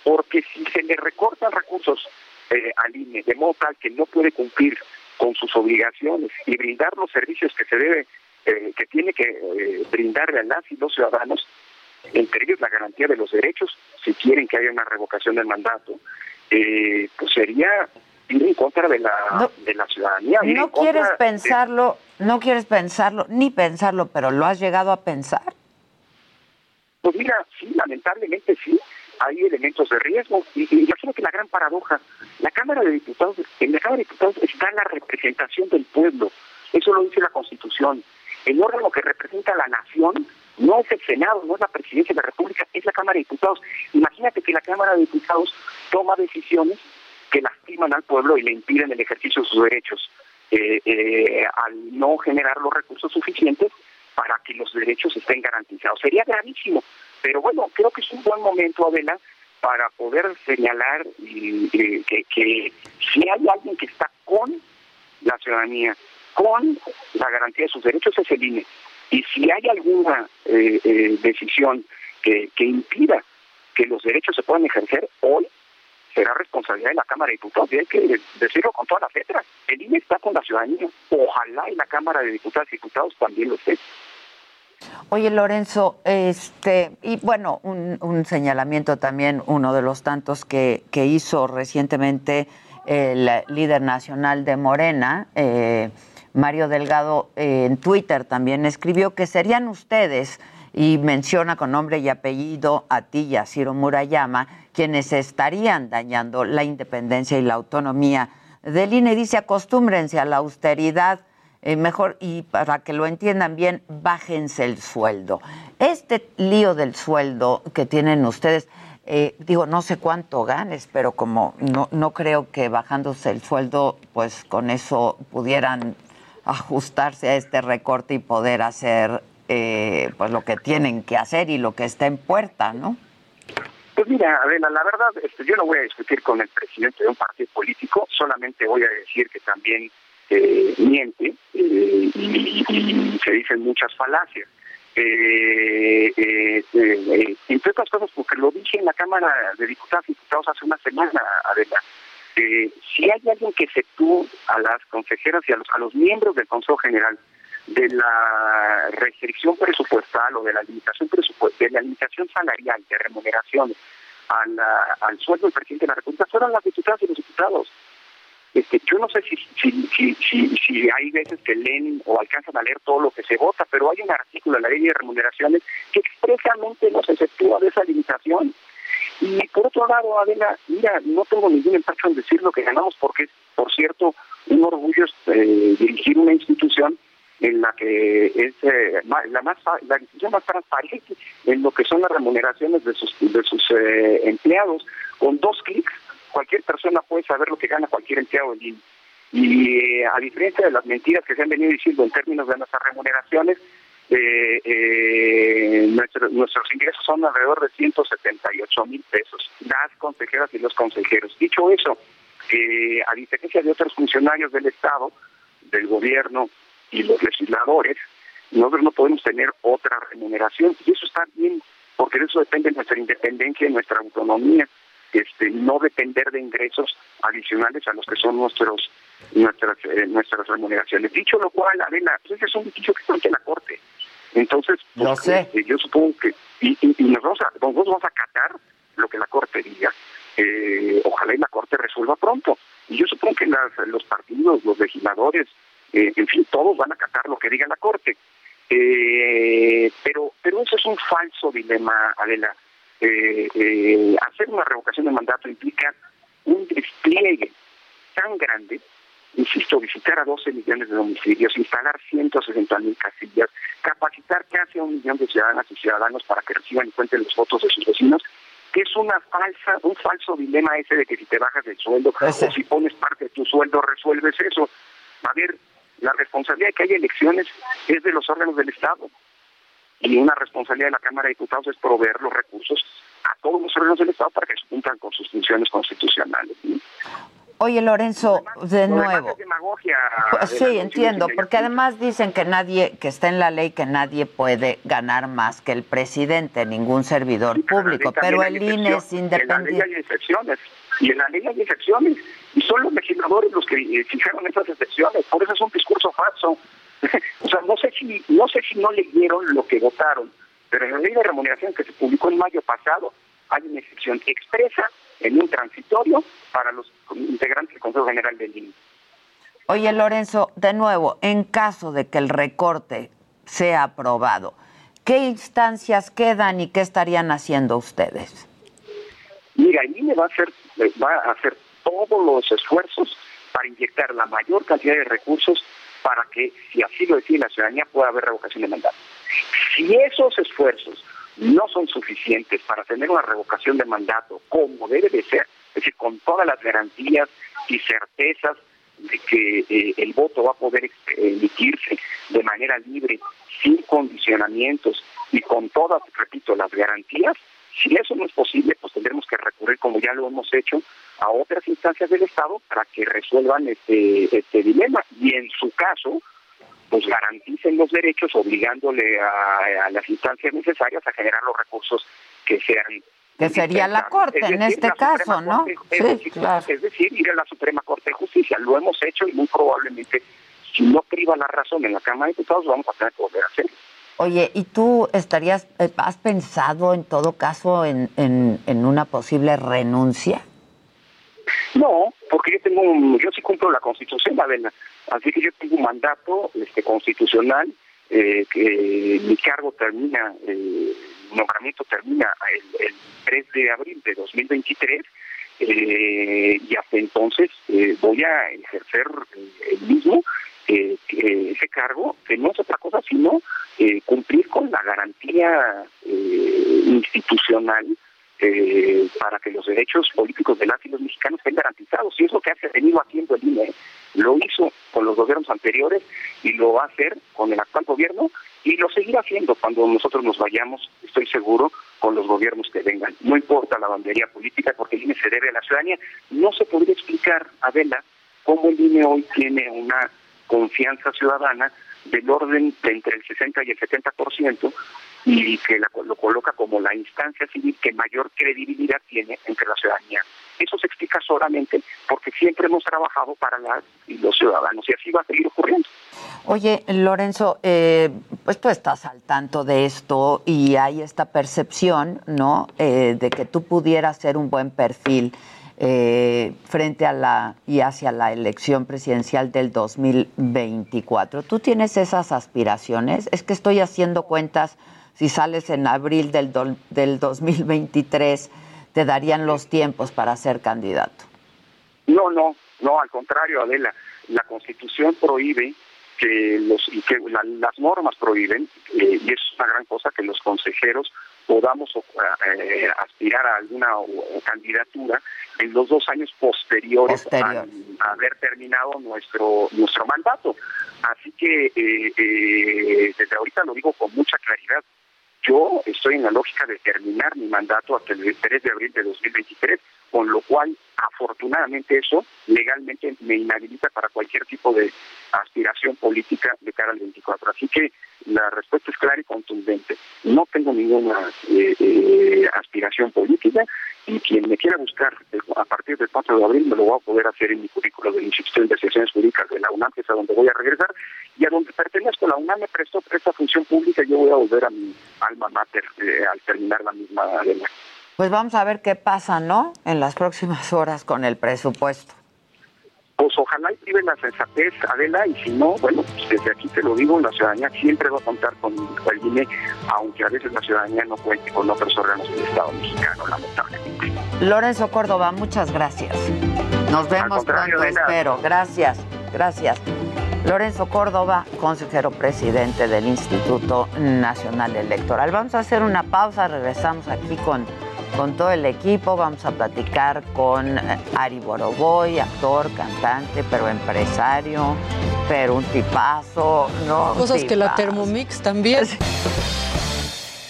porque si se le recortan recursos eh, al INE de modo tal que no puede cumplir con sus obligaciones y brindar los servicios que se debe, eh, que tiene que eh, brindarle a las y los ciudadanos, entre ellos la garantía de los derechos, si quieren que haya una revocación del mandato, eh, pues sería ir en contra de la, de la ciudadanía. No quieres pensarlo, no quieres pensarlo, ni pensarlo, pero lo has llegado a pensar. Pues mira, sí, lamentablemente sí, hay elementos de riesgo. Y, y que la gran paradoja, la Cámara de Diputados, en la Cámara de Diputados está la representación del pueblo, eso lo dice la Constitución. El órgano que representa a la nación no es el Senado, no es la Presidencia de la República, es la Cámara de Diputados. Imagínate que la Cámara de Diputados toma decisiones que lastiman al pueblo y le impiden el ejercicio de sus derechos, eh, eh, al no generar los recursos suficientes para que los derechos estén garantizados. Sería gravísimo, pero bueno, creo que es un buen momento, Adela, para poder señalar que, que si hay alguien que está con la ciudadanía, con la garantía de sus derechos, es el INE. Y si hay alguna eh, eh, decisión que, que impida que los derechos se puedan ejercer, hoy será responsabilidad de la Cámara de Diputados, y hay que decirlo con todas las letras. El INE está con la ciudadanía. Ojalá y la Cámara de Diputados y Diputados también lo esté. Oye, Lorenzo, este, y bueno, un, señalamiento también, uno de los tantos que, que hizo recientemente el líder nacional de Morena, eh, Mario Delgado, eh, en Twitter también escribió que serían ustedes, y menciona con nombre y apellido a ti y a Ciro Murayama, quienes estarían dañando la independencia y la autonomía del INE. Dice, acostúmbrense a la austeridad eh, mejor y para que lo entiendan bien, bájense el sueldo. Este lío del sueldo que tienen ustedes, eh, digo, no sé cuánto ganes, pero como no, no creo que bajándose el sueldo, pues con eso pudieran ajustarse a este recorte y poder hacer eh, pues lo que tienen que hacer y lo que está en puerta, ¿no? Pues mira, Adela, la verdad, este, yo no voy a discutir con el presidente de un partido político, solamente voy a decir que también eh, miente eh, y, se dicen muchas falacias. Eh, eh, entre otras cosas, porque lo dije en la Cámara de Diputados y Diputados hace una semana, Adela, si hay alguien que tú a las consejeras y a los, a los miembros del Consejo General de la restricción presupuestal o de la limitación presupuestal, de la limitación salarial de remuneraciones al sueldo del presidente de la República, fueron las diputadas y los diputados. Este, yo no sé si, si, si, si, hay veces que leen o alcanzan a leer todo lo que se vota, pero hay un artículo en la ley de remuneraciones que expresamente nos efectúa de esa limitación. Y por otro lado, Adela, mira, no tengo ningún empacho en decir lo que ganamos porque es, por cierto, un orgullo eh, dirigir una institución en la que es eh, la más la institución más transparente en lo que son las remuneraciones de sus de sus eh, empleados con dos clics cualquier persona puede saber lo que gana cualquier empleado del INE. Y eh, a diferencia de las mentiras que se han venido diciendo en términos de nuestras remuneraciones, eh, eh, nuestros ingresos son alrededor de 178 mil pesos, las consejeras y los consejeros. Dicho eso, a diferencia de otros funcionarios del Estado, del gobierno y los legisladores, nosotros no podemos tener otra remuneración y eso está bien, porque de eso depende nuestra independencia y nuestra autonomía este, no depender de ingresos adicionales a los que son nuestros nuestras eh, nuestras remuneraciones. Dicho lo cual, Adela, pues ese es un dicho que está en la Corte. Entonces, pues, este, yo supongo que, y, y, nos, vamos a, vamos a acatar lo que la Corte diga. Eh, ojalá y la Corte resuelva pronto. Y yo supongo que las, los partidos, los legisladores, eh, en fin, todos van a acatar lo que diga la Corte. pero, pero eso es un falso dilema, Adela. Eh, eh, hacer una revocación de mandato implica un despliegue tan grande, insisto, visitar a 12 millones de domicilios, instalar 160 mil casillas, capacitar casi a un millón de ciudadanas y ciudadanos para que reciban y cuenten los votos de sus vecinos, que es una falsa, un falso dilema ese de que si te bajas del sueldo o si pones parte de tu sueldo resuelves eso. A ver, la responsabilidad de que haya elecciones es de los órganos del Estado y una responsabilidad de la Cámara de Diputados es proveer los recursos a todos los órganos del Estado para que se cumplan con sus funciones constitucionales. Oye, Lorenzo, de nuevo. Pues Adela, sí, entiendo, porque además dicen que nadie, que está en la ley que nadie puede ganar más que el presidente, ningún servidor público, pero el INE es excepción- En la ley independiente. hay excepciones. Y en la ley hay excepciones. Y son los legisladores los que eh, fijaron esas excepciones. Por eso es un discurso falso. o sea, no sé si no sé si no leyeron lo que votaron, pero en la ley de remuneración que se publicó en mayo pasado hay una excepción expresa en un transitorio para los integrantes del Consejo General del INE. Oye, Lorenzo, de nuevo, en caso de que el recorte sea aprobado, ¿qué instancias quedan y qué estarían haciendo ustedes? Mira, el INE va a hacer, va a hacer todos los esfuerzos para inyectar la mayor cantidad de recursos para que, si así lo decide la ciudadanía, pueda haber revocación de mandato. Si esos esfuerzos no son suficientes para tener una revocación de mandato como debe de ser, es decir, con todas las garantías y certezas de que eh, el voto va a poder emitirse de manera libre, sin condicionamientos y con todas, repito, las garantías, si eso no es posible, pues tendremos que recurrir, como ya lo hemos hecho, a otras instancias del Estado para que resuelvan este, este dilema. Y en su caso, pues garanticen los derechos obligándole a, a las instancias necesarias a generar los recursos que sean Que sería la Corte es en decir, este caso, ¿no? Corte- es, Sí, decir, claro. es decir, ir a la Suprema Corte de Justicia. Lo hemos hecho y muy probablemente, si no priva la razón en la Cámara de Diputados, vamos a tener que volver a hacer. Oye, ¿y tú estarías, eh, has pensado en todo caso en, en, en una posible renuncia? No, porque yo tengo un- yo sí cumplo la Constitución, Adela. Así que yo tengo un mandato este, constitucional, eh, que mi cargo termina, eh, mi nombramiento termina el, el 3 de abril de 2023 eh, y hasta entonces eh, voy a ejercer eh, el mismo ese cargo, que no es otra cosa sino cumplir con la garantía institucional eh, para que los derechos políticos de las y los mexicanos estén garantizados. Y es lo que ha venido haciendo el INE. Lo hizo con los gobiernos anteriores y lo va a hacer con el actual gobierno y lo seguirá haciendo cuando nosotros nos vayamos, estoy seguro, con los gobiernos que vengan. No importa la bandería política porque el INE se debe a la ciudadanía. No se podría explicar, Adela, cómo el INE hoy tiene una confianza ciudadana del orden de entre el 60 y el 70% y que la- lo coloca como la instancia civil que mayor credibilidad tiene entre la ciudadanía. Eso se explica solamente porque siempre hemos trabajado para las los ciudadanos y así va a seguir ocurriendo. Oye, Lorenzo, eh, pues tú estás al tanto de esto y hay esta percepción, ¿no? Eh, de que tú pudieras ser un buen perfil eh, frente a la y hacia la elección presidencial del 2024. ¿Tú tienes esas aspiraciones? Es que estoy haciendo cuentas. Si sales en abril del, do- del 2023, te darían los tiempos para ser candidato. No, no, no, al contrario, Adela, la Constitución prohíbe que los y que la- las normas prohíben eh, y es una gran cosa que los consejeros podamos eh, aspirar a alguna o- candidatura en los dos años posteriores Posterior. a haber terminado nuestro nuestro mandato. Así que eh, eh, desde ahorita lo digo con mucha claridad. Yo estoy en la lógica de terminar mi mandato hasta el 3 de abril de 2023, con lo cual, afortunadamente, eso legalmente me inhabilita para cualquier tipo de aspiración política de cara al 24. Así que la respuesta es clara y contundente. No tengo ninguna eh, eh, aspiración política y quien me quiera buscar eh, a partir del 4 de abril me lo voy a poder hacer en mi currículo del Instituto de Investigaciones Jurídicas de la UNAM, que es a donde voy a regresar, y a donde pertenezco. La UNAM me prestó esta función pública y yo voy a volver a mi alma mater al terminar la misma arena. Pues vamos a ver qué pasa, ¿no? En las próximas horas con el presupuesto. Pues ojalá y prive la sensatez, Adela, y si no, bueno, pues desde aquí te lo digo, la ciudadanía siempre va a contar con el INE, aunque a veces la ciudadanía no cuente con otros órganos del Estado mexicano, lamentablemente. Lorenzo Córdoba, muchas gracias. Nos vemos pronto, espero. Gracias, gracias. Lorenzo Córdoba, consejero presidente del Instituto Nacional Electoral. Vamos a hacer una pausa, regresamos aquí con, con todo el equipo, vamos a platicar con eh, Ari Boroboy, actor, cantante, pero empresario, pero un tipazo, ¿no? Cosas que la. Thermomix también.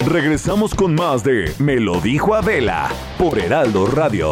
Regresamos con más de Me lo dijo Adela por Heraldo Radio.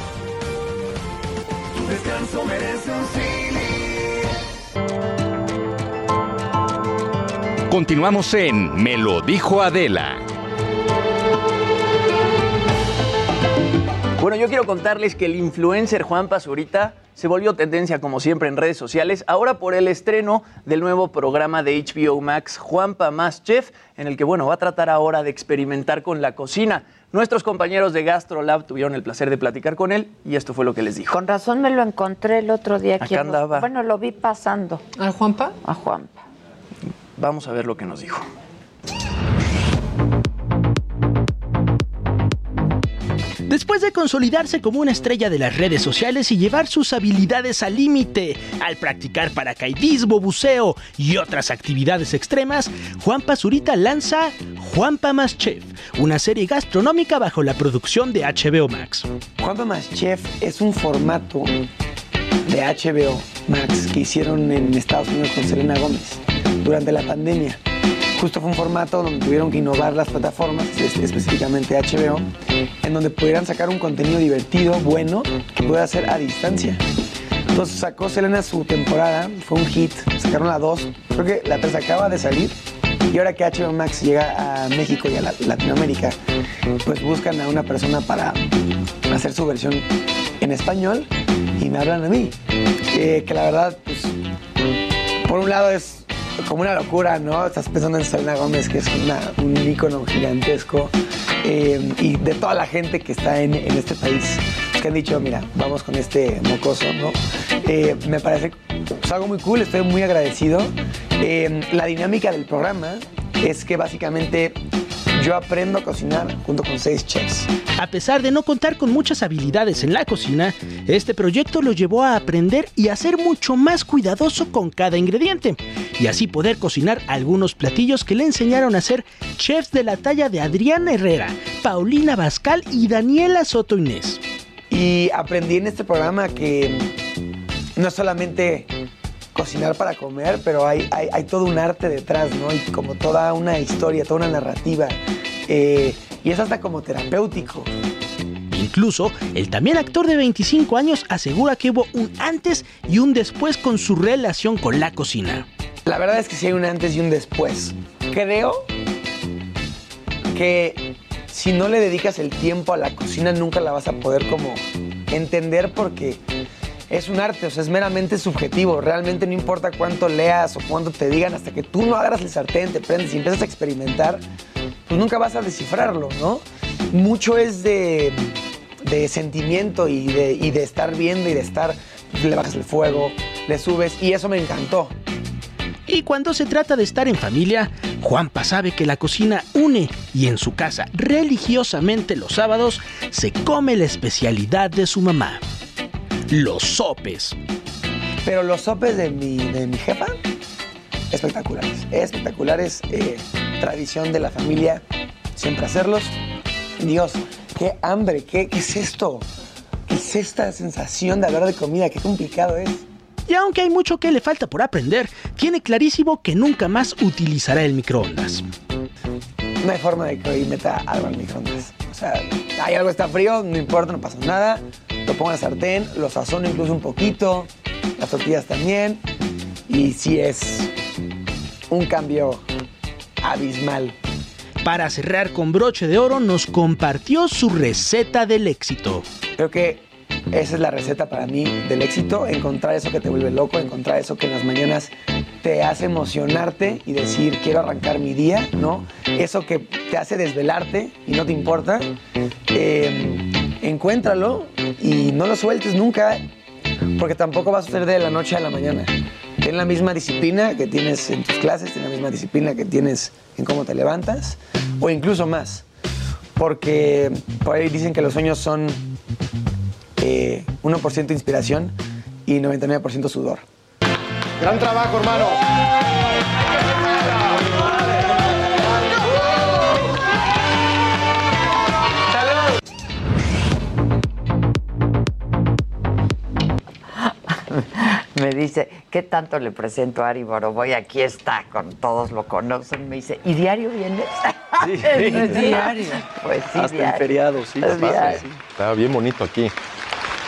Descanso merece un Continuamos en Me lo dijo Adela. Bueno, yo quiero contarles que el influencer Juan Pazurita se volvió tendencia como siempre en redes sociales, ahora por el estreno del nuevo programa de HBO Max Juanpa Más Chef, en el que bueno, va a tratar ahora de experimentar con la cocina. Nuestros compañeros de GastroLab tuvieron el placer de platicar con él y esto fue lo que les dijo. Con razón me lo encontré el otro día aquí. Acá los- andaba. Bueno, lo vi pasando. ¿A Juanpa? A Juanpa. Vamos a ver lo que nos dijo. Después de consolidarse como una estrella de las redes sociales y llevar sus habilidades al límite, al practicar paracaidismo, buceo y otras actividades extremas, Juan Pazurita lanza Juanpa Más Chef, una serie gastronómica bajo la producción de HBO Max. Juanpa Más Chef es un formato de HBO Max que hicieron en Estados Unidos con Selena Gómez durante la pandemia. Justo fue un formato donde tuvieron que innovar las plataformas, es- específicamente HBO, en donde pudieran sacar un contenido divertido, bueno, que pueda hacer a distancia. Entonces sacó Selena su temporada, fue un hit, sacaron la 2, creo que la 3 acaba de salir. Y ahora que HBO Max llega a México y a la- Latinoamérica, pues buscan a una persona para hacer su versión en español y me hablan a mí. Eh, que la verdad, pues, por un lado es como una locura, ¿no? Estás pensando en Selena Gómez, que es una- un ícono gigantesco, eh, y de toda la gente que está en, este país, que han dicho, mira, vamos con este mocoso, ¿no? Eh, me parece pues, algo muy cool, estoy muy agradecido. Eh, la dinámica del programa es que básicamente yo aprendo a cocinar junto con seis chefs. A pesar de no contar con muchas habilidades en la cocina, este proyecto lo llevó a aprender y a ser mucho más cuidadoso con cada ingrediente, y así poder cocinar algunos platillos que le enseñaron a ser chefs de la talla de Adriana Herrera, Paulina Bascal y Daniela Soto Inés. Y aprendí en este programa que no solamente cocinar para comer, pero hay, hay, hay todo un arte detrás, ¿no? Y como toda una historia, toda una narrativa. Eh, y es hasta como terapéutico. Incluso, el también actor de 25 años asegura que hubo un antes y un después con su relación con la cocina. La verdad es que sí hay un antes y un después. Creo que si no le dedicas el tiempo a la cocina nunca la vas a poder como entender porque es un arte, o sea, es meramente subjetivo. Realmente no importa cuánto leas o cuánto te digan, hasta que tú no agarras el sartén, te prendes y empiezas a experimentar, pues nunca vas a descifrarlo, ¿no? Mucho es de, de sentimiento y de, y de estar viendo y de estar, pues, le bajas el fuego, le subes y eso me encantó. Y cuando se trata de estar en familia, Juanpa sabe que la cocina une y en su casa, religiosamente los sábados, se come la especialidad de su mamá. Los sopes. Pero los sopes de mi, de mi jefa, espectaculares. Espectaculares. eh, tradición de la familia, siempre hacerlos. Dios, qué hambre, qué, qué es esto? ¿Qué es esta sensación de hablar de comida? Qué complicado es. Y aunque hay mucho que le falta por aprender, tiene clarísimo que nunca más utilizará el microondas. No hay forma de que hoy meta algo al microondas. O sea, hay algo está frío, no importa, no pasa nada. Lo pongo en la sartén, lo sazono incluso un poquito, las tortillas también. Y sí es un cambio abismal. Para cerrar con broche de oro, nos compartió su receta del éxito. Creo que esa es la receta para mí del éxito, encontrar eso que te vuelve loco, encontrar eso que en las mañanas te hace emocionarte y decir quiero arrancar mi día, ¿no? Eso que te hace desvelarte y no te importa, eh, encuéntralo y no lo sueltes nunca, porque tampoco va a suceder de la noche a la mañana. Ten la misma disciplina que tienes en tus clases, ten la misma disciplina que tienes en cómo te levantas, o incluso más. Porque por ahí dicen que los sueños son eh, 1% inspiración y 99% sudor. Gran trabajo, hermano. Me dice, ¿qué tanto le presento a Ari Boroboy? Aquí está, con todos lo conocen. Me dice, ¿y diario vienes? Sí. Es diario. Pues sí, Hasta en diario. feriados, sí. Es diario. Estaba bien bonito aquí.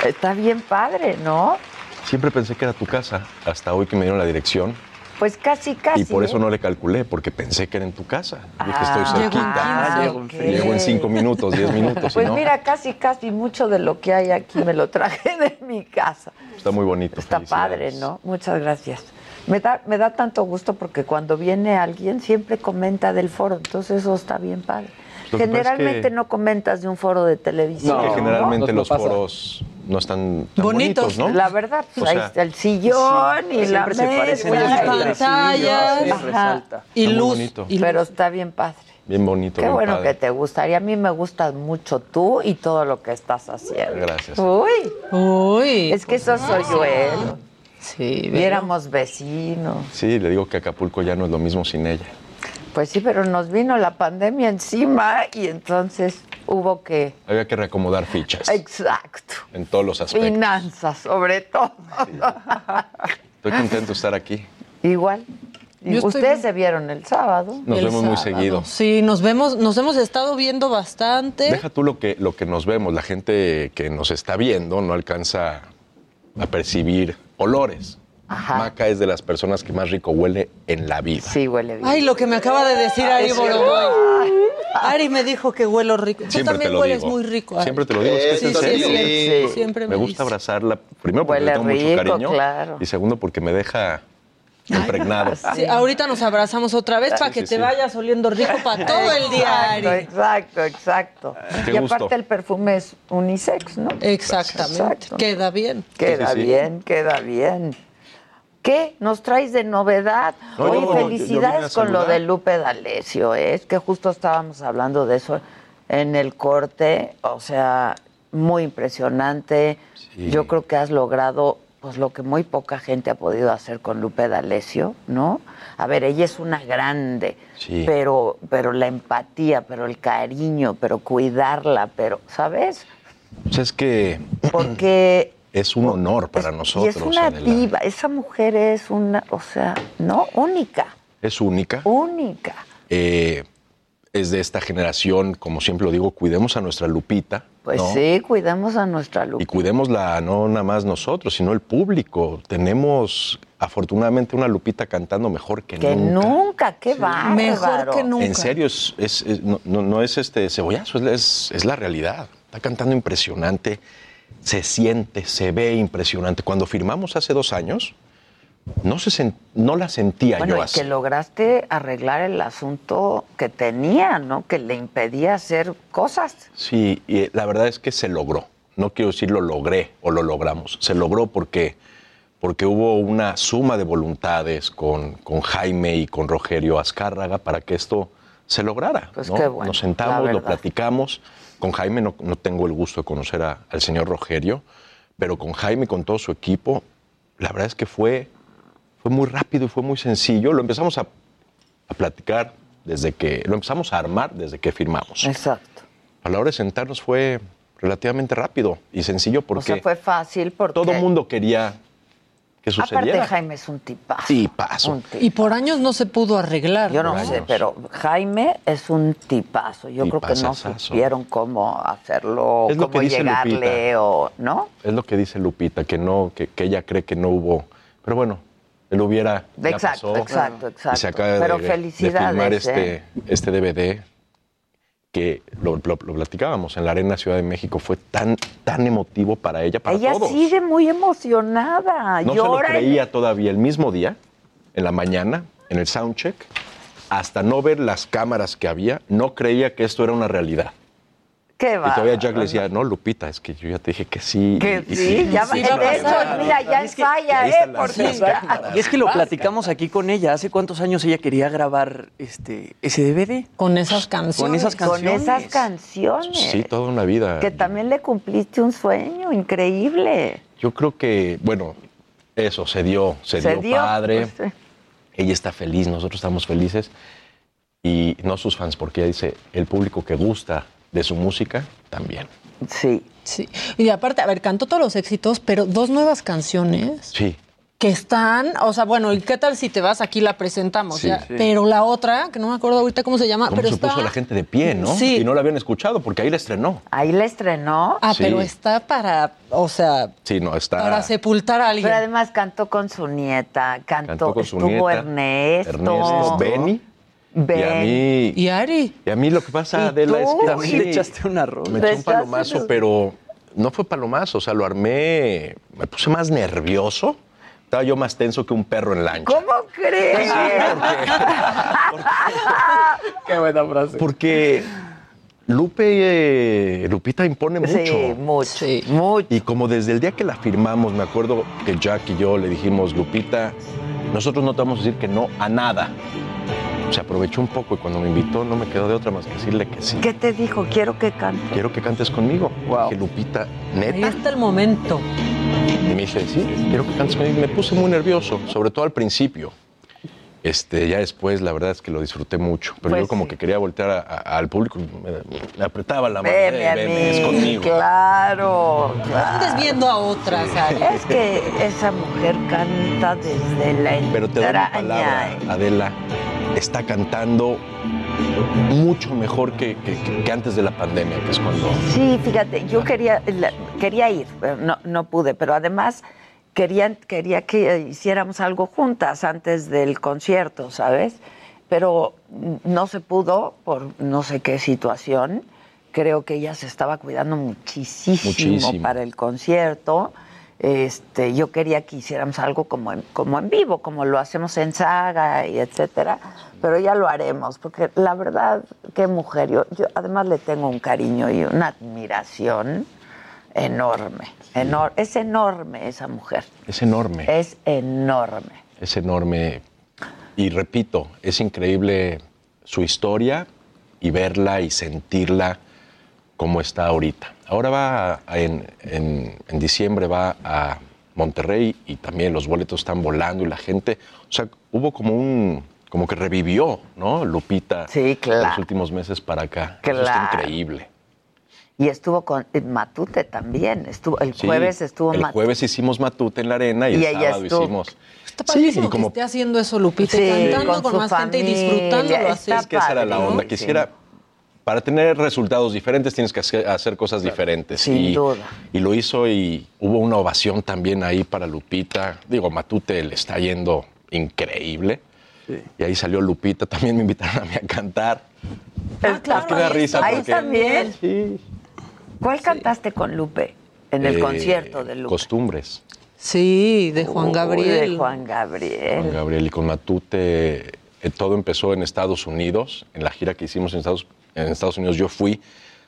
Está bien padre, ¿no? Siempre pensé que era tu casa, hasta hoy que me dieron la dirección. Pues casi, casi. y por eso ¿eh? no le calculé, porque pensé que era en tu casa. Dije, Ah, estoy llegó en cerquita. 15, ok. Llego en cinco minutos, diez minutos. Pues no, mira, casi, casi mucho de lo que hay aquí me lo traje de mi casa. Está muy bonito. Está padre, ¿no? Muchas gracias. Me da, me da tanto gusto porque cuando viene alguien siempre comenta del foro, entonces eso está bien padre. Lo que pasa es Generalmente que- no comentas de un foro de televisión. que generalmente ¿no? los foros no están tan bonitos, ¿no? La verdad, pues O ahí sea, está el sillón y la siempre se parecen mesa, entre pantallas, resalta. y Está luz, y pero está bien padre. Bien bonito, Qué bien bueno padre. que te gustaría. A mí me gusta mucho tú y todo lo que estás haciendo. Gracias. Uy, uy. Es que eso soy yo, él. Sí, Y éramos vecinos. Sí, le digo que Acapulco ya no es lo mismo sin ella. Pues sí, pero nos vino la pandemia encima y entonces hubo que. Había que reacomodar fichas Exacto. en todos los aspectos. Finanzas, sobre todo. Estoy contento de estar aquí. Igual. Y Yo estoy Ustedes se vieron el sábado. Nos El vemos muy seguido. Sí, nos vemos, nos hemos estado viendo bastante. Deja tú lo que, lo que nos vemos. La gente que nos está viendo no alcanza a percibir olores. Maca es de las personas que más rico huele en la vida. Sí, huele bien. Ay, lo que me acaba de decir Ari Es Boroboy. Ari me dijo que huelo rico. Tú Siempre también te lo hueles digo. muy rico. Ari. Siempre te lo digo. Es que Sí, sí, sí, sí. Siempre Me me gusta dice. abrazarla. Primero porque Huele le tengo rico, mucho cariño. claro. Y segundo porque me deja impregnado. Sí, ahorita nos abrazamos otra vez para que sí, te vayas oliendo rico para todo el día, Exacto, Ari. exacto, exacto. Qué y gusto. aparte el perfume es unisex, ¿no? Exactamente. Exacto. Queda bien. Queda Sí, sí, sí. bien, queda bien. ¿Qué nos traes de novedad? No, Oye, yo- yo felicidades con lo de Lupe D'Alessio, ¿eh? es que justo estábamos hablando de eso en el corte, o sea, muy impresionante. Yo creo que has logrado pues lo que muy poca gente ha podido hacer con Lupe D'Alessio, ¿no? A ver, ella es una grande, Sí. pero pero la empatía, pero el cariño, pero cuidarla, pero ¿sabes? Pues es que Porque es un honor para y nosotros. es una Adela. diva, esa mujer es una, o sea, no, única, Es única. única. Eh, es de esta generación, como siempre lo digo, cuidemos a nuestra Lupita. Pues ¿no? sí, cuidemos a nuestra Y Lupe. cuidémosla no nada más nosotros, sino el público. Tenemos afortunadamente una Lupita cantando mejor que, Que nunca. nunca, qué bárbaro. Mejor que nunca. En serio, es, es- es- no, no- no es este cebollazo, es la realidad. Está cantando impresionante, se siente, se ve impresionante. Cuando firmamos hace dos años, no, se no la sentía Bueno, yo y así. que lograste arreglar el asunto que tenía, ¿no? Que le impedía hacer cosas. Sí, y la verdad es que se logró. No quiero decir lo logré o lo logramos. Se logró porque, porque hubo una suma de voluntades con, con Jaime y con Rogerio Azcárraga para que esto se lograra. Pues ¿no? qué bueno, Nos sentamos, lo platicamos. Con Jaime no, no tengo el gusto de conocer a- al señor Rogerio, pero con Jaime y con todo su equipo, la verdad es que fue, fue muy rápido y fue muy sencillo. Lo empezamos a, a platicar desde que, lo empezamos a armar desde que firmamos. Exacto. A la hora de sentarnos fue relativamente rápido y sencillo O porque sea, fue fácil porque... todo el mundo quería que Aparte, sucediera. Jaime es un tipazo. Un tipazo. Y por años no se pudo arreglar. Yo no Por sé, años. pero Jaime es un tipazo. Yo creo que no supieron cómo hacerlo, Es lo cómo que dice llegarle Lupita. o, ¿no? Es lo que dice Lupita, que no, que, que ella cree que no hubo. Pero bueno, Él hubiera. ya Exacto, pasó, exacto, exacto. Y se acaba Pero de, de felicidades, filmar este, ¿eh? este DVD que lo, lo- lo platicábamos en la Arena Ciudad de México. Fue tan, tan emotivo para ella, para Ella todos. sigue muy emocionada. No se lo creía todavía el mismo día, en la mañana, en el soundcheck, hasta no ver las cámaras que había, no creía que esto era una realidad. Qué Y todavía. Jack le decía, no, Lupita, es que yo ya te dije que sí. Que Y- y sí, ya va. sí, de va hecho, mira, ya es que- ahí ¿eh? Porque ya-. Y es que lo platicamos aquí con ella. ¿Hace cuántos años ella quería grabar este, ese DVD? Con esas canciones. Con esas Con canciones. esas canciones. Sí, toda una vida. Que también le cumpliste un sueño increíble. Yo creo que, bueno, eso se dio, se, Se dio, dio, padre. pues, sí. Ella está feliz, nosotros estamos felices. Y no sus fans, porque ella dice, el público que gusta de su música también. Sí. Sí. Y aparte, a ver, cantó todos los éxitos, pero dos nuevas canciones Sí. que están, o sea, bueno, ¿y qué tal si te vas? Aquí la presentamos, Sí. ya. Sí. Pero la otra, que no me acuerdo ahorita cómo se llama, ¿Cómo pero se está... puso la gente de pie, no? Sí. Y no la habían escuchado, porque ahí la estrenó. Ahí la estrenó. Ah, Sí. pero está para, o sea, Sí, no, está... para sepultar a alguien. Pero además cantó con su nieta, cantó, Cantó con su estuvo nieta, Ernesto. Ernesto, Benny. Ben. Y a mí... Y Ari. Y a mí lo que pasa, ¿Y Adela, es que También sí, le echaste una rola. me Le eché un palomazo, un- pero no fue palomazo, o sea, lo armé, me puse más nervioso. Estaba yo más tenso que un perro en lancha. ¿Cómo crees? Qué buena frase. Porque Lupe, eh, Lupita impone mucho. Sí, mucho, mucho. Y como desde el día que la firmamos, me acuerdo que Jack y yo le dijimos, Lupita, nosotros no te vamos a decir que no a nada. Se aprovechó un poco y cuando me invitó no me quedó de otra más que decirle que sí. ¿Qué te dijo? Quiero que cante. Quiero que cantes conmigo. Dije, Lupita, Ahí neta. está el momento. Y me dice, sí, quiero que cantes conmigo. Y me puse muy nervioso, sobre todo al principio. Este, ya después, la verdad es que lo disfruté mucho. Pero Pues yo como sí. que quería voltear a- a- al público, y me, me apretaba la mano. Ven, "Eh, ven, es conmigo. Claro, Andes claro. viendo a otras, Ari. Es que esa mujer canta desde la Pero te doy entraña. palabra, Adela, está cantando mucho mejor que, que- que- antes de la pandemia, que es cuando... Sí, fíjate, yo quería, quería ir, pero no, no pude, pero además quería, quería que hiciéramos algo juntas antes del concierto, ¿sabes? Pero no se pudo por no sé qué situación. Creo que ella se estaba cuidando muchísimo, Muchísimo. para el concierto. Este, yo quería que hiciéramos algo como en, como en vivo, como lo hacemos en saga y etcétera, pero ya lo haremos, porque la verdad, qué mujer, yo, yo además le tengo un cariño y una admiración enorme, enor- es enorme esa mujer, Es enorme. es enorme. es enorme. Y repito, es increíble su historia y verla y sentirla como está ahorita. Ahora va a- en, en- en diciembre va a Monterrey y también los boletos están volando y la gente, o sea, hubo como un como que revivió, ¿no? Lupita Sí, claro. los últimos meses para acá. Eso está Claro. increíble. Y estuvo con eh, Matute también, estuvo el Sí, jueves estuvo El Matute. jueves hicimos Matute en la arena y, Y el sábado estuvo. hicimos. Está padrísimo y como- que esté haciendo eso, Lupita, Sí, y cantando con con, más gente y familia, disfrutándolo así. Es que esa era la onda. Quisiera, para tener resultados diferentes tienes que hacer, cosas diferentes. Sin y, duda. Y lo hizo y hubo una ovación también ahí para Lupita. Digo, Matute le está yendo increíble. Y ahí salió Lupita, también me invitaron a mí a cantar. Ah, claro, que da ahí risa. Ahí porque- también. Sí. ¿Cuál cantaste con Lupe en el Eh, concierto de Lupe? Costumbres. Sí, de Juan Uy, Gabriel. de Juan Gabriel. Juan Gabriel y con Matute, eh, todo empezó en Estados Unidos, en la gira que hicimos en Estados, en Estados Unidos. Yo fui,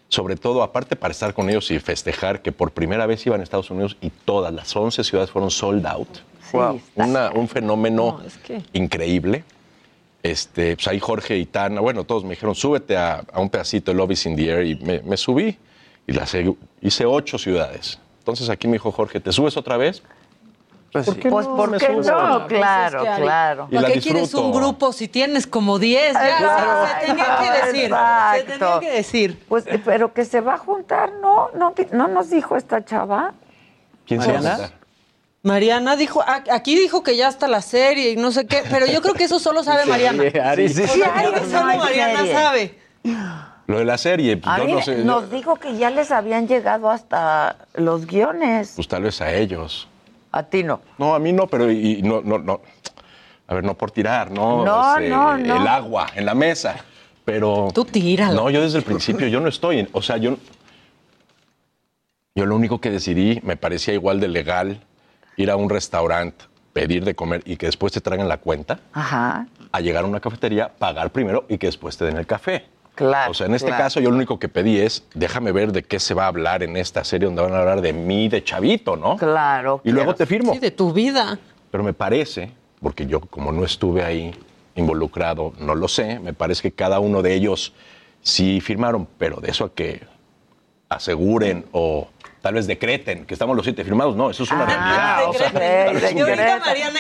sobre todo, aparte para estar con ellos y festejar que por primera vez iban a Estados Unidos y todas las 11 ciudades fueron sold out. Sí, Una- un fenómeno No, es que- increíble. Este, pues ahí Jorge y Tana, bueno, todos me dijeron, súbete a, a un pedacito de Love is in the Air y me, me subí y las he- hice ocho ciudades. Entonces aquí me dijo Jorge, ¿te subes otra vez? Pues, ¿Por sí. qué Pues, no ¿por qué? Pues es Claro, claro. Y la ¿Para qué quieres un grupo si tienes como 10? Ya, Claro. se tenía que decir. Se Exacto. tenía que decir. Pues, eh, pero que se va a juntar, ¿no? ¿No, no nos dijo esta chava? ¿Quién se va a ¿Mariana? juntar? Mariana dijo, aquí dijo que ya está la serie y no sé qué, pero yo creo que eso solo sabe Mariana. Sí, Ari, sí. Creo que no solo Mariana serie. sabe. Lo de la serie, pues A yo mí no sé. nos yo- dijo que ya les habían llegado hasta los guiones. pues tal vez a ellos. A ti no. No, a mí no, pero y, y no, no, no. A ver, no por tirar, ¿no? No, Este, no, no. El agua en la mesa. Pero. Tú tíralo. No, yo desde el principio, yo no estoy. en- o sea, yo. Yo lo único que decidí, me parecía igual de legal ir a un restaurante, pedir de comer y que después te traigan la cuenta, Ajá. a llegar a una cafetería, pagar primero y que después te den el café. Claro. O sea, en este claro. caso yo lo único que pedí es, déjame ver de qué se va a hablar en esta serie donde van a hablar de mí, de chavito, ¿no? Claro. Y luego te firmo. Sí, de tu vida. Pero me parece, porque yo como no estuve ahí involucrado, no lo sé, me parece que cada uno de ellos sí firmaron, pero de eso a que aseguren o tal vez decreten que estamos los siete firmados, no, eso es una realidad. o sea,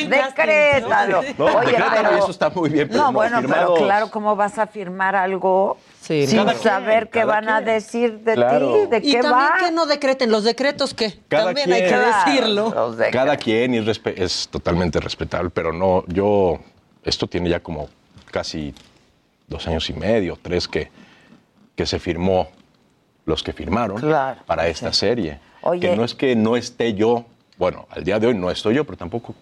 Decrétalo. No, Oye, decrétalo pero- y eso está muy bien, pero no, no, bueno, pero claro, ¿cómo vas a firmar algo Sí, sin Cada quien, saber qué van a quien. decir de Claro. ti? ¿De Y qué también va? que no decreten los decretos que Cada también hay que quien. decirlo. Cada quien y es, es totalmente respetable, pero no, yo, esto tiene ya como casi dos años y medio, tres que, que se firmó, los que firmaron Claro, para esta serie. Oye. Que no es que no esté yo, bueno, al día de hoy no estoy yo, pero tampoco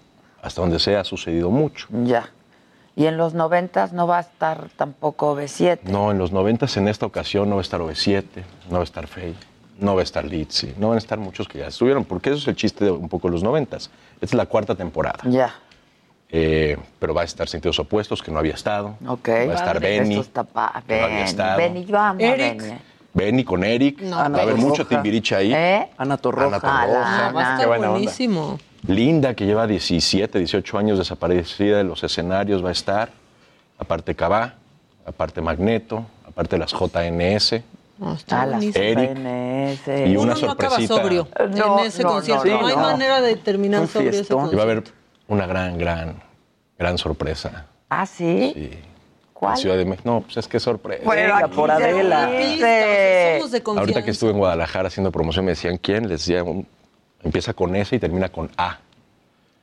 hasta donde sea ha sucedido mucho. Ya. Y en los noventas no va a estar tampoco B7. No, en los noventas en esta ocasión no va a estar OV7, no va a estar Fey, no va a estar Litzy, no van a estar muchos que ya estuvieron, porque eso es el chiste de un poco los noventas. Esta es la cuarta temporada. Ya. Eh, pero va a estar Sentidos Opuestos, que no había estado. Ok. Va a estar Benny. Eso está pa- que no había estado. Benny, yo amo a Eric. Benny. Benny con Eric. No, va a haber Torroja. mucho timbiriche ahí. ¿Eh? Ana Torroja. Ana Torroja. Ah, Va a Ana. estar buena onda. buenísimo. Linda, que lleva 17, 18 años desaparecida de los escenarios, va a estar. Aparte Cabá, aparte Magneto, aparte las JNS. No, está. Eric. PNS. Y una Uno no acaba sorpresita. sobrio No, en ese no, concierto. no, No, hay no. manera de terminar Un sobrio ese fiestón. Y concierto. va a haber una gran, gran, gran sorpresa. Ah, ¿sí? Sí. ¿Cuál? En Ciudad de México. No, pues es que sorpresa. Bueno, Venga, por Adela. dice. Somos de confianza. Ahorita que estuve en Guadalajara haciendo promoción, me decían quién, les decía, un- empieza con S y termina con A.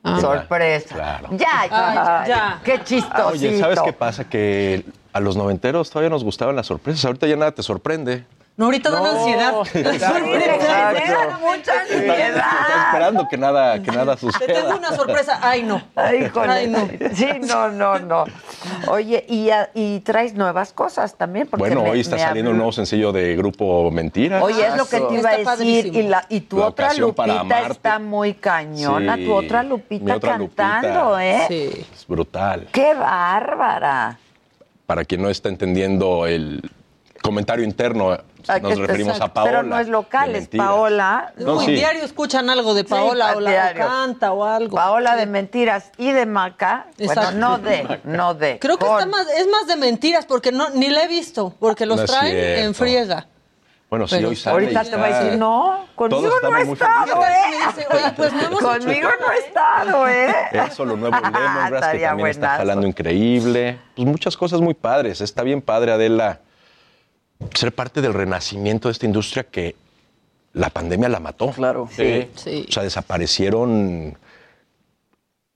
Ah. Sorpresa. Claro. Ya, Ay, ya. ya. Qué chistosito. Oye, ¿sabes qué pasa? Que a los noventeros todavía nos gustaban las sorpresas. Ahorita ya nada te sorprende. No, ahorita dan ansiedad. Genera mucha Estás ansiedad. esperando que nada, que nada Te tengo suceda. una sorpresa. Ay, no. Ay. Ay, no. Sí, no, no, no. Oye, y, y traes nuevas cosas también. Porque Bueno, me- hoy está saliendo un nueo sencillo de Grupo Mentiras. Oye, es lo que te iba a decir. padrísimo. Y, la, y tu La otra Lupita está muy cañona. Sí, tu otra mi Lupita otra cantando, Lupita. ¿eh? Sí. Es brutal. ¡Qué bárbara! Para quien no está entendiendo el comentario interno, nos que- referimos a. Paola. Pero no es local, es. Paola. No, Uy, sí. diario escuchan algo de Paola Sí, o la canta o algo. Paola de mentiras y de Maca. Exacto. Bueno, no de, no de. Creo que está más, es más de mentiras porque no, ni la he visto, porque los No traen cierto. en friega. Bueno, sí, Pero hoy sale Ahorita te va a está- decir, no, conmigo no muy estado. ¿eh? Oye, pues no Conmigo no ha estado, ¿eh? Eso, lo nuevo Lemongrass, que Estaría también está buenazo. jalando increíble. Pues muchas cosas muy padres. Está bien padre, Adela, ser parte del renacimiento de esta industria que la pandemia la mató. Claro. Sí. Sí. O sea, desaparecieron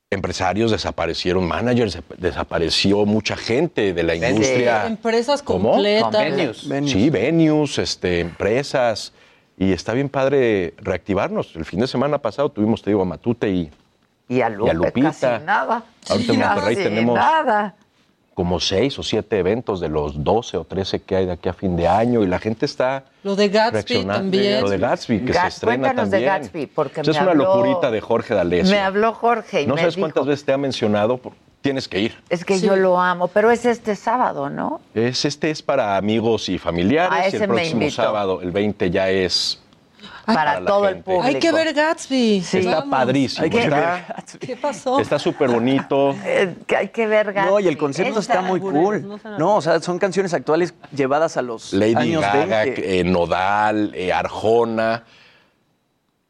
empresarios, desaparecieron managers, desapareció mucha gente de la industria. Empresas ¿Cómo? completas. Convenios. Venues. Sí, venues, este, empresas. Y está bien padre reactivarnos. El fin de semana pasado tuvimos, te digo, a Matute y Y a Lupe Lupita. casi nada. Ahorita en Monterrey tenemos- nada. Como seis o siete eventos de los 12 o 13 que hay de aquí a fin de año y la gente está Lo de Gatsby reaccionando. también. Lo de Gatsby, que Ga- se estrena cuéntanos de también. Gatsby, porque Esa es me una habló- locurita de Jorge D'Alessio. Me habló Jorge y No me sabes dijo, cuántas veces te ha mencionado, tienes que ir. es que Sí. yo lo amo, pero es este sábado, ¿no? Es, este es para amigos y familiares Ah, y el me próximo sábado, el 20, ya es Para, todo el público. Hay que ver Gatsby. Está Vamos. padrísimo. Hay que está ¿Qué pasó? está súper bonito. Eh, que hay que ver Gatsby. No, y el concepto Esta- está muy cool. No, o sea, son canciones actuales llevadas a los Lady años Gaga, 20. eh, Nodal, eh, Arjona.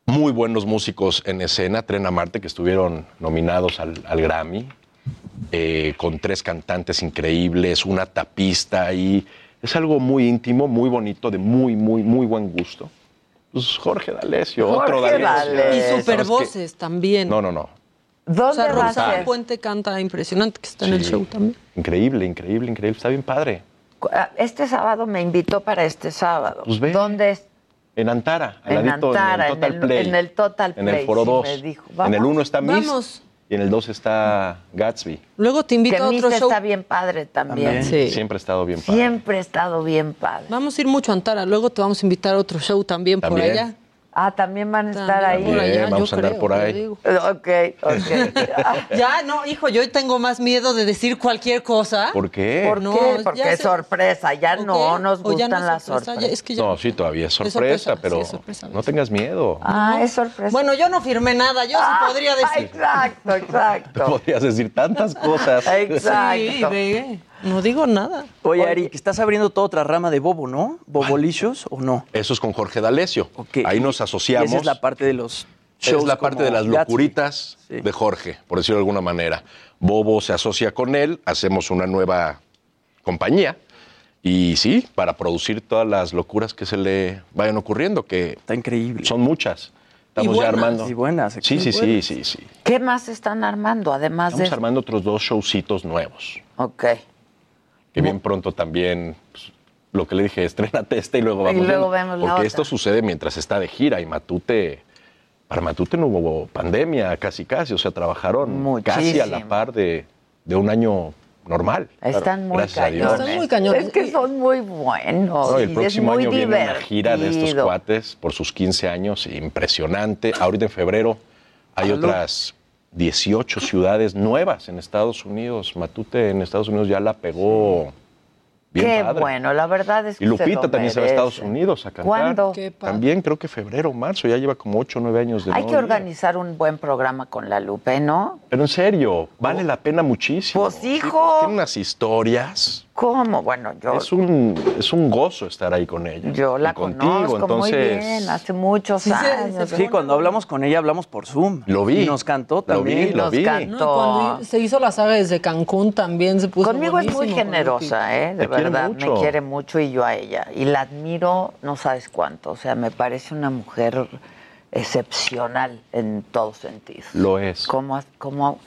Muy buenos músicos en escena. Tren a Marte, que estuvieron nominados al, al Grammy. eh, con tres cantantes increíbles, una tapista y es algo muy íntimo, muy bonito, de muy, muy, muy buen gusto. Pues Jorge D'Alessio, otro Jorge D'Alessio. D'Alessio. Y ¿Sabes super qué? voces también. No, no, no. o ¿Dónde sea, va a Rosa? Puente canta impresionante, que está en el show también. Increíble, increíble, increíble. Está bien padre. Ah, Este sábado me invitó para este sábado. Pues ve. ¿Dónde es? En Antara, al En ladito, Antara, en el Total en el- Play. en el Total En el Play, Foro sí 2. me dijo. En el Vamos. 1 está Miss. Vamos. Y en el 2 está Gatsby. Luego te invito Que a otro show. está bien padre también. Sí. Siempre ha estado bien padre. Siempre ha estado bien padre. Vamos a ir mucho a Antara. Luego te vamos a invitar a otro show también, por También. allá. Ah, también van a estar También ahí. por allá, Bien, vamos yo a andar creo, por ahí. Ok, ok. Ya, no, hijo, yo tengo más miedo de decir cualquier cosa. ¿Por qué? ¿Por No, qué? Porque es sorpresa. Ya no ¿O qué? nos gustan no las sorpresa, sorpresas. ya- es que ya- No, sí, todavía es Es sorpresa, sorpresa, pero sí, es sorpresa, no tengas miedo. Ah, es sorpresa. Bueno, yo no firmé nada, yo sí podría decir. Exacto, exacto. Podrías decir tantas cosas. Exacto. Sí, ve, no digo nada. Oye, Eric, estás abriendo toda otra rama de Bobo, ¿no? ¿Bobolicious o no? Eso es con Jorge D'Alessio. Ahí nos Y asociamos. esa es la parte de los shows es la parte de las locuritas Sí. de Jorge, por decirlo de alguna manera. Bobo se asocia con él, hacemos una nueva compañía y sí, para producir todas las locuras que se le vayan ocurriendo, que Está increíble. son muchas. Estamos Y ya buenas, armando. y buenas, Sí, sí, sí, buenas. sí, sí. ¿Qué más están armando además Estamos de armando otros dos showcitos nuevos. Ok. Que bien pronto también, pues, lo que le dije, estrénate este y luego Y vamos. luego viendo. vemos la Porque otra. esto sucede mientras está de gira y Matute, para Matute no hubo pandemia, casi casi, o sea, trabajaron casi a la par de, de un año normal. Están muy cañones. Están muy cañones. Es que son muy buenos. No, y el es próximo muy año viene una divertido. gira de estos cuates por sus 15 años, impresionante. Ahorita en febrero hay Salud. otras 18 ciudades nuevas en Estados Unidos. Matute en Estados Unidos ya la pegó bien Qué padre. bueno, la verdad es que Y se Lupita lo también se va a Estados merece. Unidos a cantar. ¿Cuándo? También creo que febrero o marzo, ya lleva como 8 o 9 años de Hay que organizar un buen programa con la Lupe, ¿no? Pero en serio, vale la pena muchísimo. Pues, Sí, hijo. Tiene unas historias. ¿Cómo? Bueno, yo, Es un, es un gozo estar ahí con ella. yo la Y contigo, conozco muy entonces, bien, hace muchos Sí, años. Sí, cuando hablamos con ella hablamos por Zoom. Lo vi. Y nos cantó Lo vi, también. lo Nos vi. cantó. No, y cuando se hizo la saga desde Cancún también se puso Conmigo es muy generosa, ¿eh? De Te quiere verdad, mucho. me quiere mucho y yo a ella. Y la admiro, no sabes cuánto. O sea, me parece una mujer excepcional en todos sentidos. Lo es. Cómo, cómo,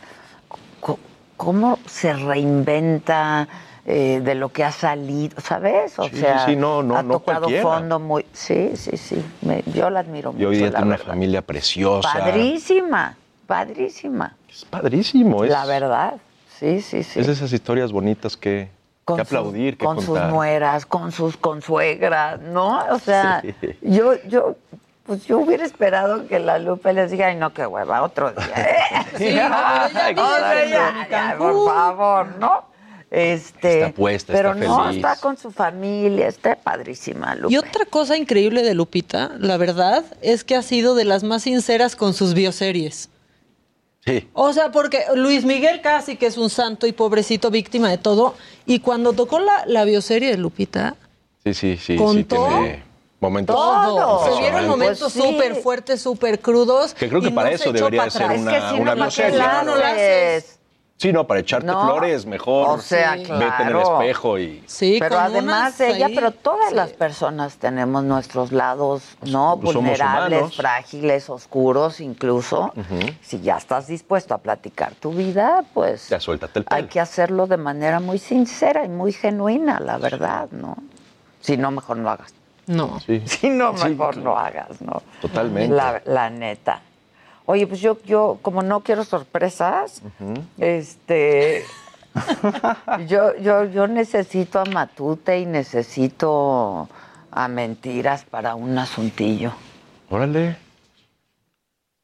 cómo se reinventa eh, de lo que ha salido, ¿sabes? O Sí, sea, sí, no, no, ha no tocado cualquiera. fondo muy... Sí, sí, sí. me- yo la admiro mucho, Y hoy día tiene una verdad. familia preciosa. Padrísima, padrísima. Es padrísimo. Es, La verdad, sí, sí, sí. Es de esas historias bonitas que, que sus- aplaudir, que con sus nueras, con sus consuegras, ¿no? O sea, Sí. yo, yo, pues yo hubiera esperado que la Lupe les diga, ay no, qué hueva, otro día. Sí, no, pero ya ya, ya, por favor, ¿no? Este, Está puesta, pero está no, feliz. está con su familia, está padrísima, Lupe. Y otra cosa increíble de Lupita, la verdad, es que ha sido de las más sinceras con sus bioseries. Sí. O sea, porque Luis Miguel casi que es un santo y pobrecito víctima de todo. Y cuando tocó la, la bioserie de Lupita, Sí, sí, sí. sí ¿Contó? tiene momentos Todo. se vieron momentos Pues sí. súper fuertes, súper crudos. Que creo que y para no eso debería para ser una- es que si una no, ¿para qué bioserie. la No la haces? Sí, no, para echarte No. flores mejor. O sea, Vete en el claro. espejo y... Sí, Pero además unas ella, ahí, pero todas sí. las personas tenemos nuestros lados, ¿no? Pues Vulnerables, frágiles, oscuros incluso. Si ya estás dispuesto a platicar tu vida, pues Ya suéltate el hay pelo. que hacerlo de manera muy sincera y muy genuina, la verdad, ¿no? Si no, mejor no hagas. No. Sí, Si no, mejor no hagas, ¿no? totalmente. La, la neta. Oye, pues yo, yo, como no quiero sorpresas, este. yo, yo, yo necesito a Matute y necesito a mentiras para un asuntillo. Órale.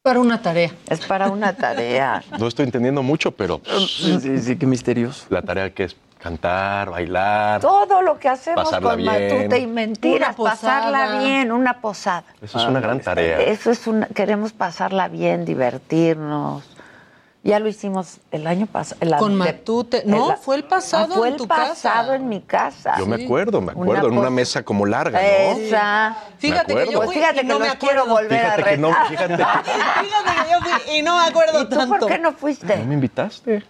Para una tarea. Es para una tarea. No estoy entendiendo mucho, pero Sí, sí, sí, qué misterioso. la tarea que es cantar, bailar. Todo lo que hacemos con bien. Matute y mentiras, pasarla bien, una posada. Eso es una gran tarea. Eso es una, queremos pasarla bien, divertirnos. Ya lo hicimos el año pasado. Con Matute. No, fue el pasado Ah, fue en el tu pasado casa. en mi casa. Yo me acuerdo, me Una acuerdo, en una mesa como larga, ¿no? Esa. Fíjate que yo Pues fui fíjate y que no me los quiero volver a Fíjate que no, fíjate. Fíjate que yo fui y no me acuerdo ¿Y tú tanto. por qué no fuiste? ¿No me invitaste?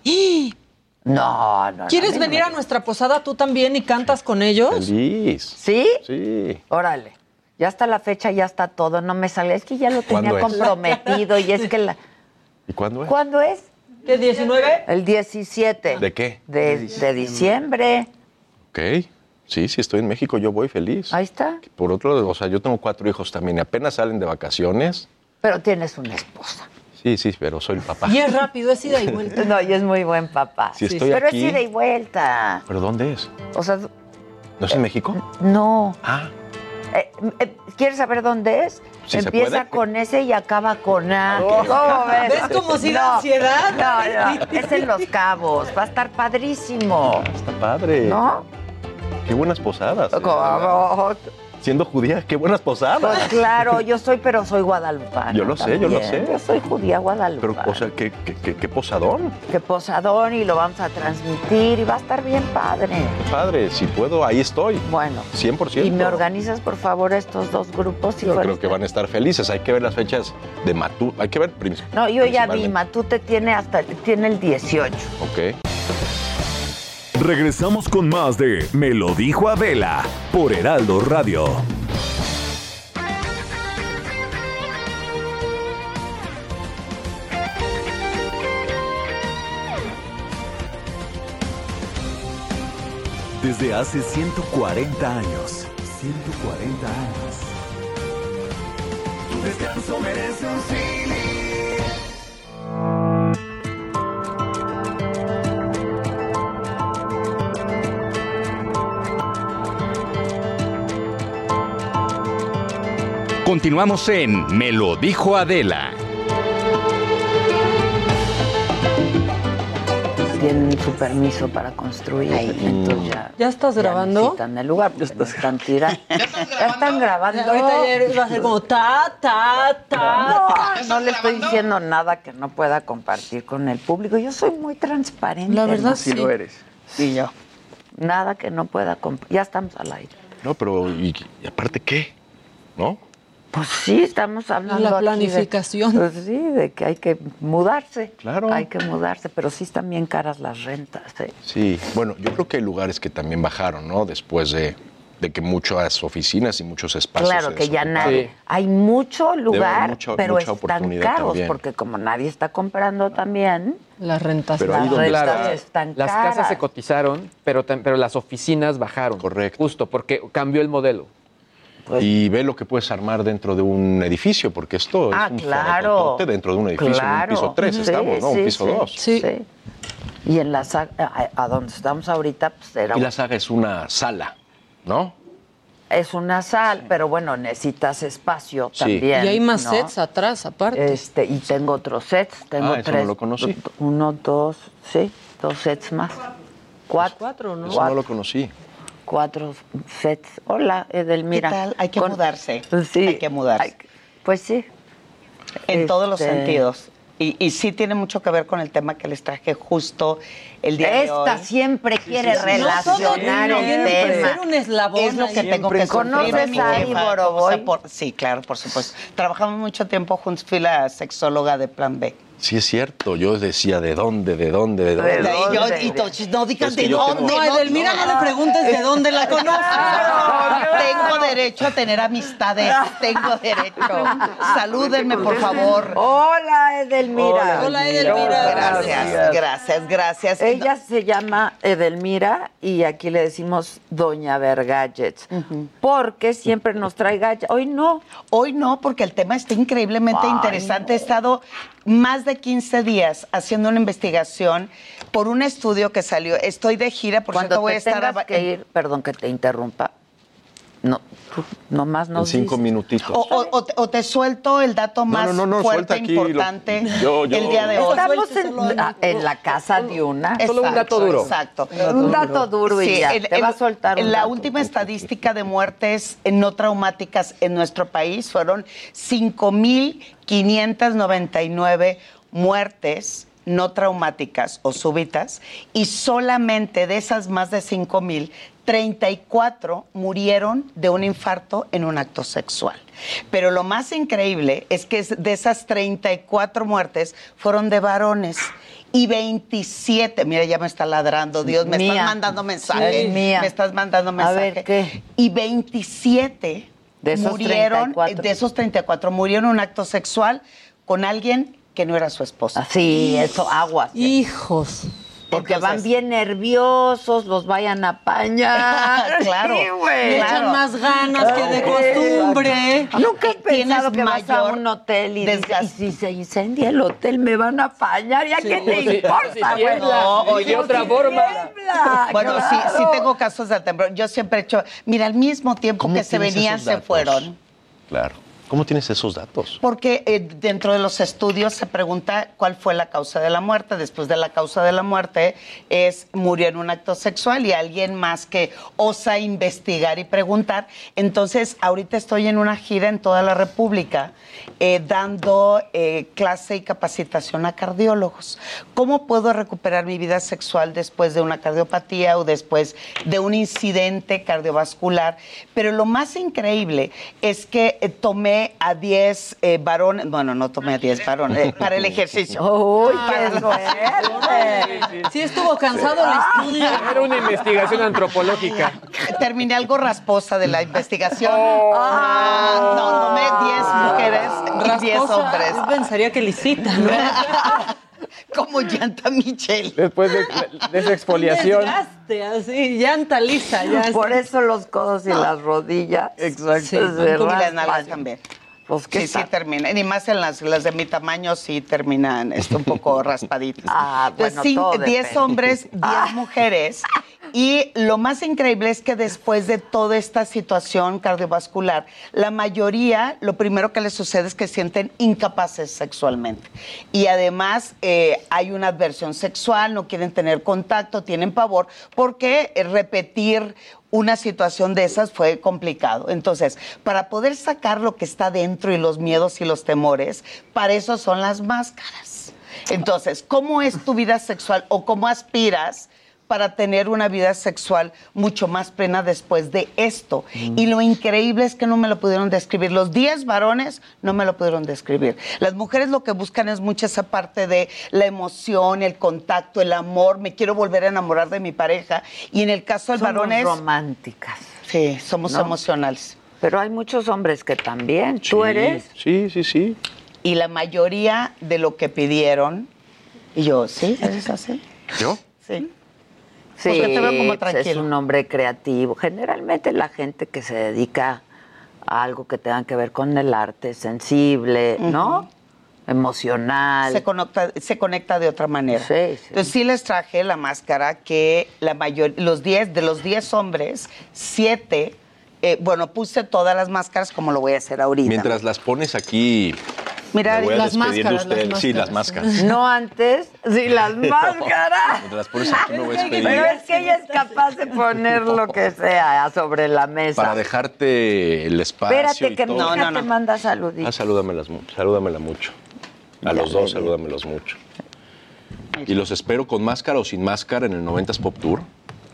No, no. ¿Quieres no venir me- a nuestra posada tú también y cantas con ellos? Feliz. ¿Sí? Sí. Órale. Ya está la fecha, ya está todo. No me sale. Es que ya lo tenía comprometido y es que la... ¿Y cuándo es? ¿Cuándo es? ¿De 19? El 17. ¿De qué? De, de diciembre. Ok. Sí, sí, estoy en México, yo voy feliz. Ahí está. Por otro lado, o sea, yo tengo cuatro hijos también y apenas salen de vacaciones. Pero tienes una esposa. Sí, sí, pero soy el papá. Y es rápido, es ida y vuelta. No, y es muy buen papá. Si estoy Pero aquí- es ida y vuelta. ¿Pero dónde es? O sea, ¿No es en México? no. Ah. Eh, eh, ¿Quieres saber dónde es? Sí, Empieza con ese y acaba con A. Oh. ¿Cómo ves? ¿Ves cómo si da ansiedad? No, no, es en Los Cabos. Va a estar padrísimo. Está padre. ¿No? Qué buenas posadas. eh. ¿Cómo? Siendo judía, qué buenas posadas. Pues claro, yo soy, pero soy guadalupana. Yo lo sé, yo lo sé. Yo soy judía guadalupana. Pero, o sea, qué, qué, qué- qué posadón. Qué posadón y lo vamos a transmitir y va a estar bien padre. Qué padre. Si puedo, ahí estoy. Bueno. 100%. Y me organizas, por favor, estos dos grupos. Yo híjole. creo que van a estar felices. Hay que ver las fechas de Matú. Hay que ver. No, yo ya vi. Matute tiene hasta tiene el 18. Ok. Regresamos con más de Me lo dijo Adela por Heraldo Radio. Desde hace 140 años. 140 años. Tu descanso merece un cine. Continuamos en Me lo dijo Adela. Tienen su permiso para construir. Entonces ya, ¿Ya estás ya grabando? necesitan el lugar. porque no están tirando. Ya están grabando. Ahorita iba a ser como ta, ta, ta. No, no le estoy diciendo nada que no pueda compartir con el público. Yo soy muy transparente. La verdad, ¿no? sí. lo eres. Y yo. Nada que no pueda compartir. Ya estamos al aire. No, pero ¿y, y aparte qué? ¿No? Pues sí, estamos hablando La aquí de- planificación. pues sí, de que hay que mudarse. Claro. Hay que mudarse, pero sí están bien caras las rentas. ¿eh? Sí. Bueno, yo creo que hay lugares que también bajaron, ¿no? Después de, de que muchas oficinas y muchos espacios. Claro se que ya nadie. Hay mucho lugar, mucha- pero mucha están caros también. porque como nadie está comprando también, Las rentas. Pero las rentas está- están Las caras. casas se cotizaron, pero, pero las oficinas bajaron. Correcto. Justo, porque cambió el modelo. Y ve lo que puedes armar dentro de un edificio, porque esto Ah, es un claro. dentro de un edificio, en un piso 3 Sí, estamos, ¿no? sí, un piso sí, 2. Sí. Y en la sa- a, a donde estamos ahorita, pues era Y la saga es una sala, ¿no? es una sal, pero bueno, necesitas espacio Sí. también. Y hay más ¿no? sets atrás, aparte. Este, y tengo otros sets, tengo Ah, eso tres. no lo conocí. Uno, dos, sí, dos sets más. Cuatro. Cuatro, ¿no? Eso no lo conocí. Cuatro sets. Hola, Edelmira. ¿Qué tal? Hay que Con- mudarse. Sí. Hay que mudarse. Hay Pues sí. En todos los Este- sentidos. Y, y sí tiene mucho que ver con el tema que les traje justo el día de hoy. Esta siempre quiere sí, sí. relacionar No, el tema. ser un eslabón Es lo que tengo que ¿Conoces mi a sí, claro, por supuesto. Trabajamos mucho tiempo juntos, fui la sexóloga de Plan B. Sí, es cierto. Yo decía, ¿de dónde, de dónde, de dónde? Y yo- y no digas Es que de dónde. tengo- No, Edelmira, no le preguntes de dónde la conoces. Tengo derecho a tener amistades. Tengo derecho. Salúdenme, por favor. Hola, Edelmira. Hola, Edelmira. Gracias, gracias, gracias. Ella se llama Edelmira y aquí le decimos Doña Vergadgets. Porque siempre nos trae gadgets. Hoy no. Hoy no, porque el tema está increíblemente Ay, interesante. He estado más de 15 días haciendo una investigación por un estudio que salió. Estoy de gira, por Cuando cierto, voy a estar... que ir, perdón que te interrumpa. No, tú nomás nos En cinco dices. minutitos. O, o- o te, o te suelto el dato más no, no, no, fuerte, suelta aquí lo- importante Yo- yo- el día de hoy. Estamos en, en la casa de una. Exacto, Exacto. Un dato duro y Sí, ya. el- te va a soltar un La dato. última estadística de muertes no traumáticas en nuestro país fueron 5.599 muertes no traumáticas o súbitas y solamente de esas más de 5.000, 34 murieron de un infarto en un acto sexual. Pero lo más increíble es que de esas 34 muertes fueron de varones y 27, mira, ya me está ladrando, Dios, me Mía. estás mandando mensajes. Es mía. Me estás mandando A mensajes. ver, ¿qué? Y 27 De esos murieron, 34. de esos 34 murieron en un acto sexual con alguien que no era su esposa. Sí, eso, aguas. Hijos. Porque van bien nerviosos, los vayan a apañar. Claro, Sí, güey. Le echan más ganas que de costumbre. Nunca he pensado Tienes que vas a un hotel y dices, desgaste. "Y si se incendia el hotel me van a apañar. ¿Ya qué te Sí, sí, importa, sí, güey? No, de otra forma. Tiembla, Bueno, sí, sí claro. tengo casos de temblor. Yo siempre he hecho, mira, al mismo tiempo ¿Cómo que se venían, se datos? fueron. Claro. ¿Cómo tienes esos datos? Porque eh, dentro de los estudios se pregunta cuál fue la causa de la muerte. Después de la causa de la muerte es murió en un acto sexual y alguien más que osa investigar y preguntar. Entonces, ahorita estoy en una gira en toda la República eh, dando eh, clase y capacitación a cardiólogos. ¿Cómo puedo recuperar mi vida sexual después de una cardiopatía o después de un incidente cardiovascular? Pero lo más increíble es que eh, tomé a 10 eh, varones, bueno, no tomé a 10 varones, eh, para el ejercicio. Uy, Para qué la- suerte. Sí estuvo cansado el estudio. Era una investigación antropológica. Terminé algo rasposa de la investigación. Ah, no, tomé 10 mujeres y 10 Rasposa, hombres. Yo pensaría que lisita, ¿no? Como llanta Michelle. Después de, de esa exfoliación. Desgaste, así, llanta lisa. Ya Por eso los codos y las rodillas. Exacto. se Y raspan. nalgas también. Pues, ¿qué Sí, sí tal? terminan. Y más en las, las de mi tamaño sí terminan este, un poco raspaditas. Ah, Entonces, bueno, sí, todo 10 depende. hombres, 10 mujeres. Y lo más increíble es que después de toda esta situación cardiovascular, la mayoría, lo primero que les sucede es que sienten incapaces sexualmente. Y además eh, hay una adversión sexual, no quieren tener contacto, tienen pavor, porque repetir una situación de esas fue complicado. Entonces, para poder sacar lo que está dentro y los miedos y los temores, para eso son las máscaras. Entonces, ¿cómo es tu vida sexual o cómo aspiras para tener una vida sexual mucho más plena después de esto? Y lo increíble es que no me lo pudieron describir. Los 10 varones no me lo pudieron describir. Las mujeres lo que buscan es mucho esa parte de la emoción, el contacto, el amor. Me quiero volver a enamorar de mi pareja. Y en el caso del Somos varón es... románticas. Sí, somos ¿No? emocionales. Pero hay muchos hombres que también. ¿Tú Sí, eres? Sí, sí, sí. Y la mayoría de lo que pidieron, y yo, ¿sí? ¿Es así? ¿Yo? Sí. Sí, Porque te veo como pues, es tranquilo. un hombre creativo. Generalmente la gente que se dedica a algo que tenga que ver con el arte, sensible, ¿no? Emocional. Se conecta, se conecta de otra manera. Sí, sí. Entonces sí les traje la máscara que la mayor, los 10, de los 10 hombres, 7, bueno, puse todas las máscaras como lo voy a hacer ahorita. Mientras las pones aquí. Mira, me voy a las máscaras, las Sí, las máscaras. máscaras. No antes, sí, las máscaras. Mientras las pones aquí me voy a. Pero es que ella es capaz de poner lo que sea sobre la mesa. Para dejarte el espacio. Espérate y que mi todo. hija te manda saluditos. Ah, salúdamelas mucho, salúdamela mucho. A Ya los dos, salúdamelos mucho. Y los espero con máscara o sin máscara en el 90s Pop Tour,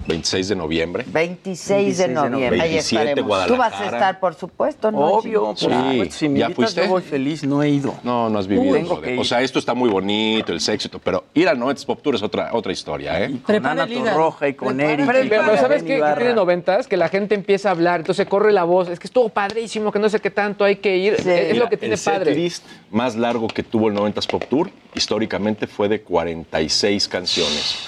26 de noviembre. 26 de noviembre. 27 Tú Guadalajara. vas a estar, por supuesto, ¿no? Obvio, por Sí, supuesto. Si me ¿ya invitas, fuiste? yo voy feliz, no he ido. No, no has vivido. Tengo eso de- que ir. O sea, esto está muy bonito, el sexo, y pero ir al 90s Pop Tour es otra, otra historia, ¿eh? Con Ana Torroja y con Eric. Pero, y ¿sabes qué, qué tiene noventas? Que la gente empieza a hablar, entonces corre la voz. Es que estuvo padrísimo, que no sé qué tanto hay que ir. Es, es Mira, lo que tiene el padre. setlist más largo que tuvo el 90s Pop Tour, históricamente fue de 46 canciones.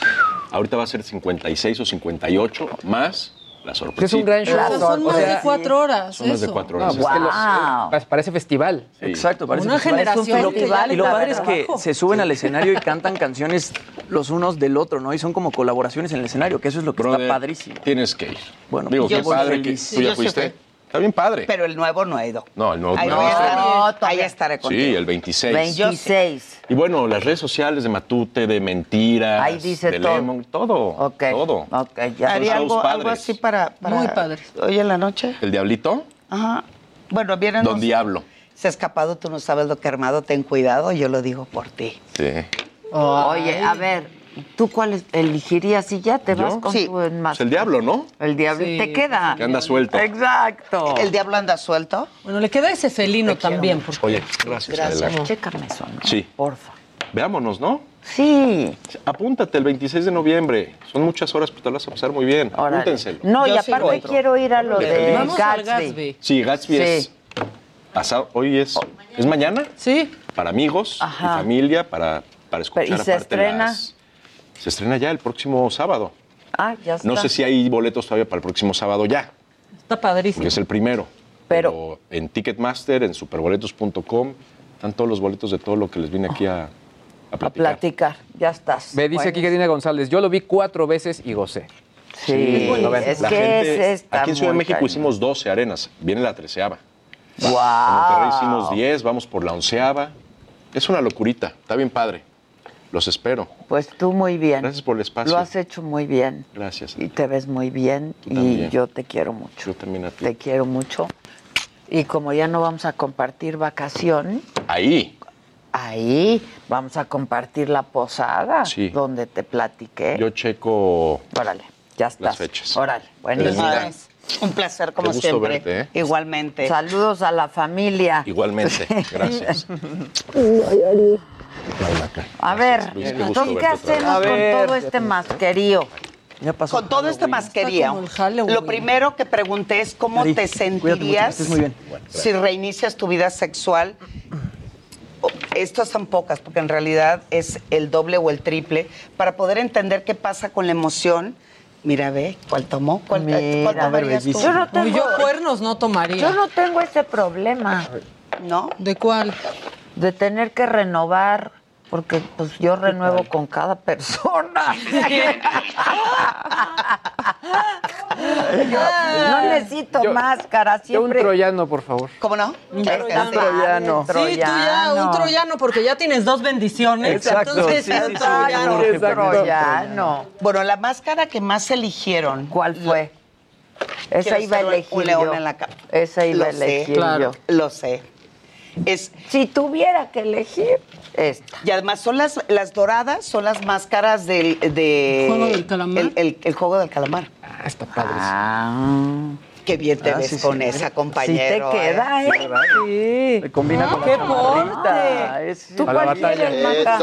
Ahorita va a ser 56 o 58, más la sorpresa. Es un gran show. Pero son más O sea, de cuatro horas. Son más de cuatro No, horas. pues es que los- Wow. pa- parece festival. Exacto, parece Una que es un generación festival. Y lo padre es que se suben al escenario y cantan canciones los unos del otro, ¿no? Y son como colaboraciones en el escenario, que eso es lo que Brother, está padrísimo. Tienes que ir. Bueno, Digo, yo qué padre que tú Sí, ya fuiste. Está bien padre. Pero el nuevo no ha ido. No, el nuevo Ahí no. voy a estar. No, ahí estaré contigo. Sí, el 26. 26. Y bueno, las redes sociales de Matute, de Mentiras, Ahí dice de todo. Lemon, todo. Ok. Todo. Ok, ya. Haría algo, algo padres. así para, para Muy padre. hoy en la noche. ¿El Diablito? Ajá. Bueno, vienen Don los- Diablo. Se ha escapado, tú no sabes lo que armado, ten cuidado, yo lo digo por ti. Sí. Oye, a ver, ¿tú cuál elegirías si ya te vas ¿Yo? con Sí. tu enmas- Pues el Diablo, ¿no? El diablo. Sí, ¿Te queda? Que anda suelto. Exacto. ¿El diablo anda suelto? Bueno, le queda ese felino también. Porque Oye, gracias, Gracias. Adela. Chécame eso, ¿no? Sí. Porfa. Veámonos, ¿no? Sí. Apúntate el 26 de noviembre. Son muchas horas, pero te las vas a pasar muy bien. Órale. Apúntenselo. No, Yo y aparte otro. quiero ir a lo de Vamos al Gatsby. Gatsby. Sí, Gatsby Sí. es pasado. Hoy es. ¿Es mañana? Sí. Para amigos Ajá. y familia, para, para escuchar Pero, ¿y se aparte estrena? las- Se estrena ya el próximo sábado. Ah, ya está. No sé si hay boletos todavía para el próximo sábado ya, Está padrísimo. porque es el primero. Pero, en Ticketmaster, en superboletos.com, están todos los boletos de todo lo que les vine aquí a, a a platicar. platicar, ya estás. Me dice aquí Karina González, yo lo vi cuatro veces y gocé. Sí, Lo ven. es La que gente- aquí en Ciudad de México cañón. hicimos 12 arenas, viene la treceava. ¡Guau! En Monterrey hicimos 10, vamos por la onceava. Es una locurita, está bien padre. Los espero. Pues tú muy bien. Gracias por el espacio. Lo has hecho muy bien. Gracias. Y te ves muy bien. Y también. yo te quiero mucho. Yo también a ti. Te quiero mucho. Y como ya no vamos a compartir vacación, Ahí. ahí vamos a compartir la posada Sí. donde te platiqué. Yo checo Órale, ya estás. las fechas. Órale, buenísimo. Felicidades. Un placer, como Qué gusto siempre. verte, ¿eh? Igualmente. Saludos a la familia. Igualmente. Gracias. A ver, entonces, ¿qué hacemos ver. con todo este masquerío? Con todo este masquerío, lo primero que pregunté es cómo te sentirías estés muy bien. si reinicias tu vida sexual. Estas son pocas, porque en realidad es el doble o el triple, para poder entender qué pasa con la emoción. Mira, ve, ¿cuál tomó? ¿Cuál, Mira, ¿cuál tomarías tú? Yo no tengo, Uy, yo cuernos no tomaría. yo no tengo ese problema. ¿No? ¿De cuál? De tener que renovar, porque pues yo renuevo con cada persona. no necesito Yo- máscara, Yo un siempre. troyano, por favor. ¿Cómo no? Un troyano. Sí, tú ya, un troyano, porque ya tienes dos bendiciones. Exacto, Entonces, sí, un sí, sí, troyano. sí, Exacto. troyano. Bueno, la máscara que más eligieron. ¿Cuál fue? Esa iba a elegir un león yo. en la cama. Esa iba a Lo sé, elegir claro, yo. Lo sé. Es, Si tuviera que elegir, esta. y además son las, las doradas, son las máscaras del de ¿Juego del calamar? El, el- el juego del calamar. Ah, está padre. Ah. Qué bien te Ah, ves sí, con sí. esa, Sí compañero. te queda, ¿eh? Se combina con ¡Qué la chamarrita. Es- ¿Tú cuál quieres,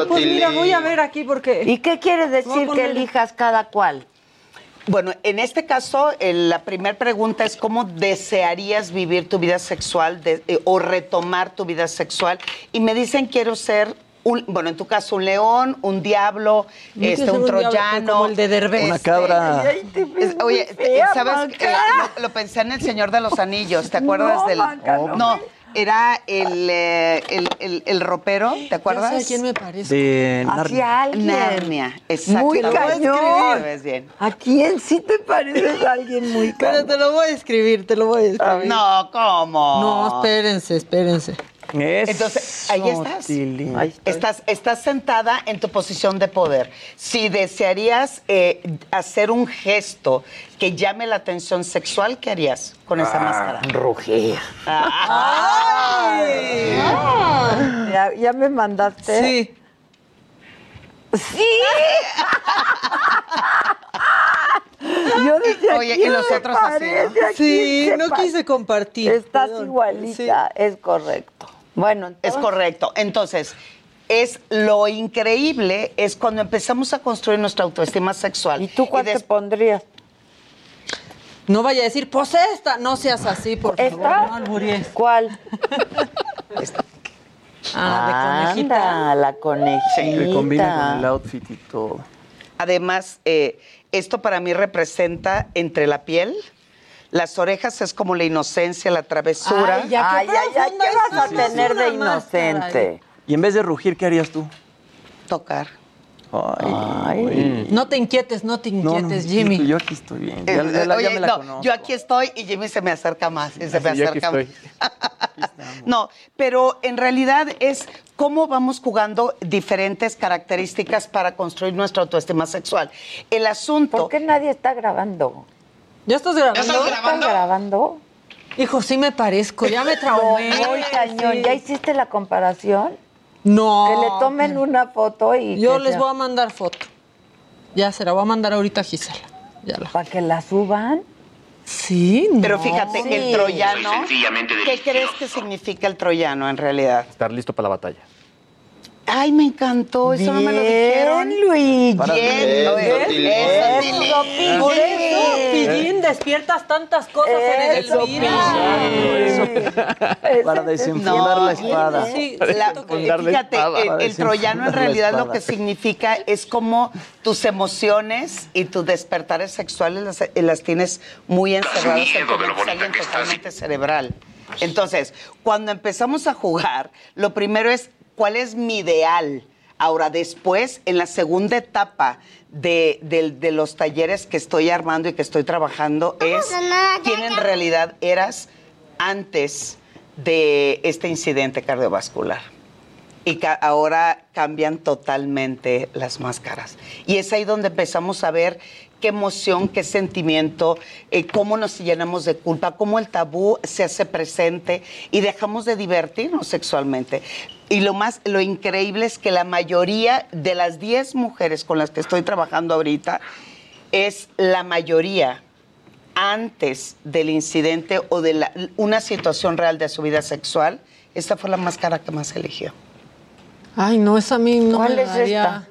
Pues mira, voy a ver aquí porque... ¿Y qué quiere decir que elijas cada cual? Bueno, en este caso, el- la primera pregunta es cómo desearías vivir tu vida sexual de- eh, o retomar tu vida sexual. Y me dicen quiero ser, un, bueno, en tu caso, un león, un diablo, este, un un diablo, troyano. como el de Derbez. Una este, cabra. Es- oye, eh, ¿sabes? Eh, lo, lo pensé en El Señor de los Anillos, ¿te acuerdas No, del...? No. no, era el, eh, el, el- el ropero, ¿te acuerdas? Sé a quién me parece. De Narnia. alguien. Narnia, exacto. Muy cañón. Bien. ¿A quién sí te pareces a alguien muy Pero cañón? te lo voy a escribir, te lo voy a escribir. No, ¿cómo? No, espérense, espérense. Eso, Entonces, ahí estás. Tilín. Ahí estoy. Estás, estás sentada en tu posición de poder. Si desearías eh, hacer un gesto que llame la atención sexual, ¿qué harías con esa máscara? Rugir. ¡Ay! ¿Ya, ya me mandaste? Sí. ¡Sí! Yo decía, Oye, ¿quién y los otros así, Sí, no quise compartir. Estás perdón. igualita, es correcto. Bueno, Es correcto. Entonces, es lo increíble es cuando empezamos a construir nuestra autoestima sexual. ¿y tú cuál te pondrías? No vaya a decir, pues esta. No seas así, por favor. ¿Esta? No alburies. ¿Cuál? Ah, de conejita. Anda, la conejita. Que combina con el outfit y todo. Además, eh, esto para mí representa entre la piel, las orejas es como la inocencia, la travesura. Ay, ya, Ay, ay, ay, profunda ¿qué vas a tener de inocente? Y en vez de rugir, ¿qué harías tú? Tocar. Ay. No te inquietes, no te No, no, inquietes, Jimmy. Yo aquí estoy bien. Ya, ya ya oye, me la no, conozco. yo aquí estoy y Jimmy se me acerca más. y se me acerca más. estoy. No, pero en realidad es cómo vamos jugando diferentes características para construir nuestra autoestima sexual. El asunto. ¿Por qué nadie está grabando? ¿Ya estás grabando? ¿Estás grabando? Hijo, sí me parezco, ya me traumé. Muy cañón. Sí. ¿Ya hiciste la comparación? No. Que le tomen una foto y. Yo les sea- voy a mandar foto. Ya se la voy a mandar ahorita a Gisela. Ya la. ¿Para que la suban? Sí, no. Pero fíjate, Sí. el troyano. ¿Qué crees que significa el troyano en realidad? Estar listo para la batalla. Ay, me encantó, eso no me lo dijeron. Luis. Bien, Eso, Eso. Eso. Por eso, Pillín, despiertas tantas cosas en el Eso, vida. Para desenfundar No, la espada. Sí, La- fíjate, espada, el, troyano en realidad lo que significa es como tus emociones y tus despertares sexuales las, eh, las tienes muy encerradas en tu totalmente cerebral. Entonces, cuando empezamos a jugar, lo primero es cuál es mi ideal. Ahora, después, en la segunda etapa de, de los talleres que estoy armando y que estoy trabajando, es quién en realidad eras antes de este incidente cardiovascular. Y ca- ahora cambian totalmente las máscaras. Y es ahí donde empezamos a ver qué emoción, qué sentimiento, eh, cómo nos llenamos de culpa, cómo el tabú se hace presente y dejamos de divertirnos sexualmente. Y lo más, lo increíble es que la mayoría de las 10 mujeres con las que estoy trabajando ahorita, es la mayoría antes del incidente o de la- una situación real de su vida sexual, esta fue la máscara que más eligió. Ay, no, esa a mí no ¿Cuál me es daría- esta?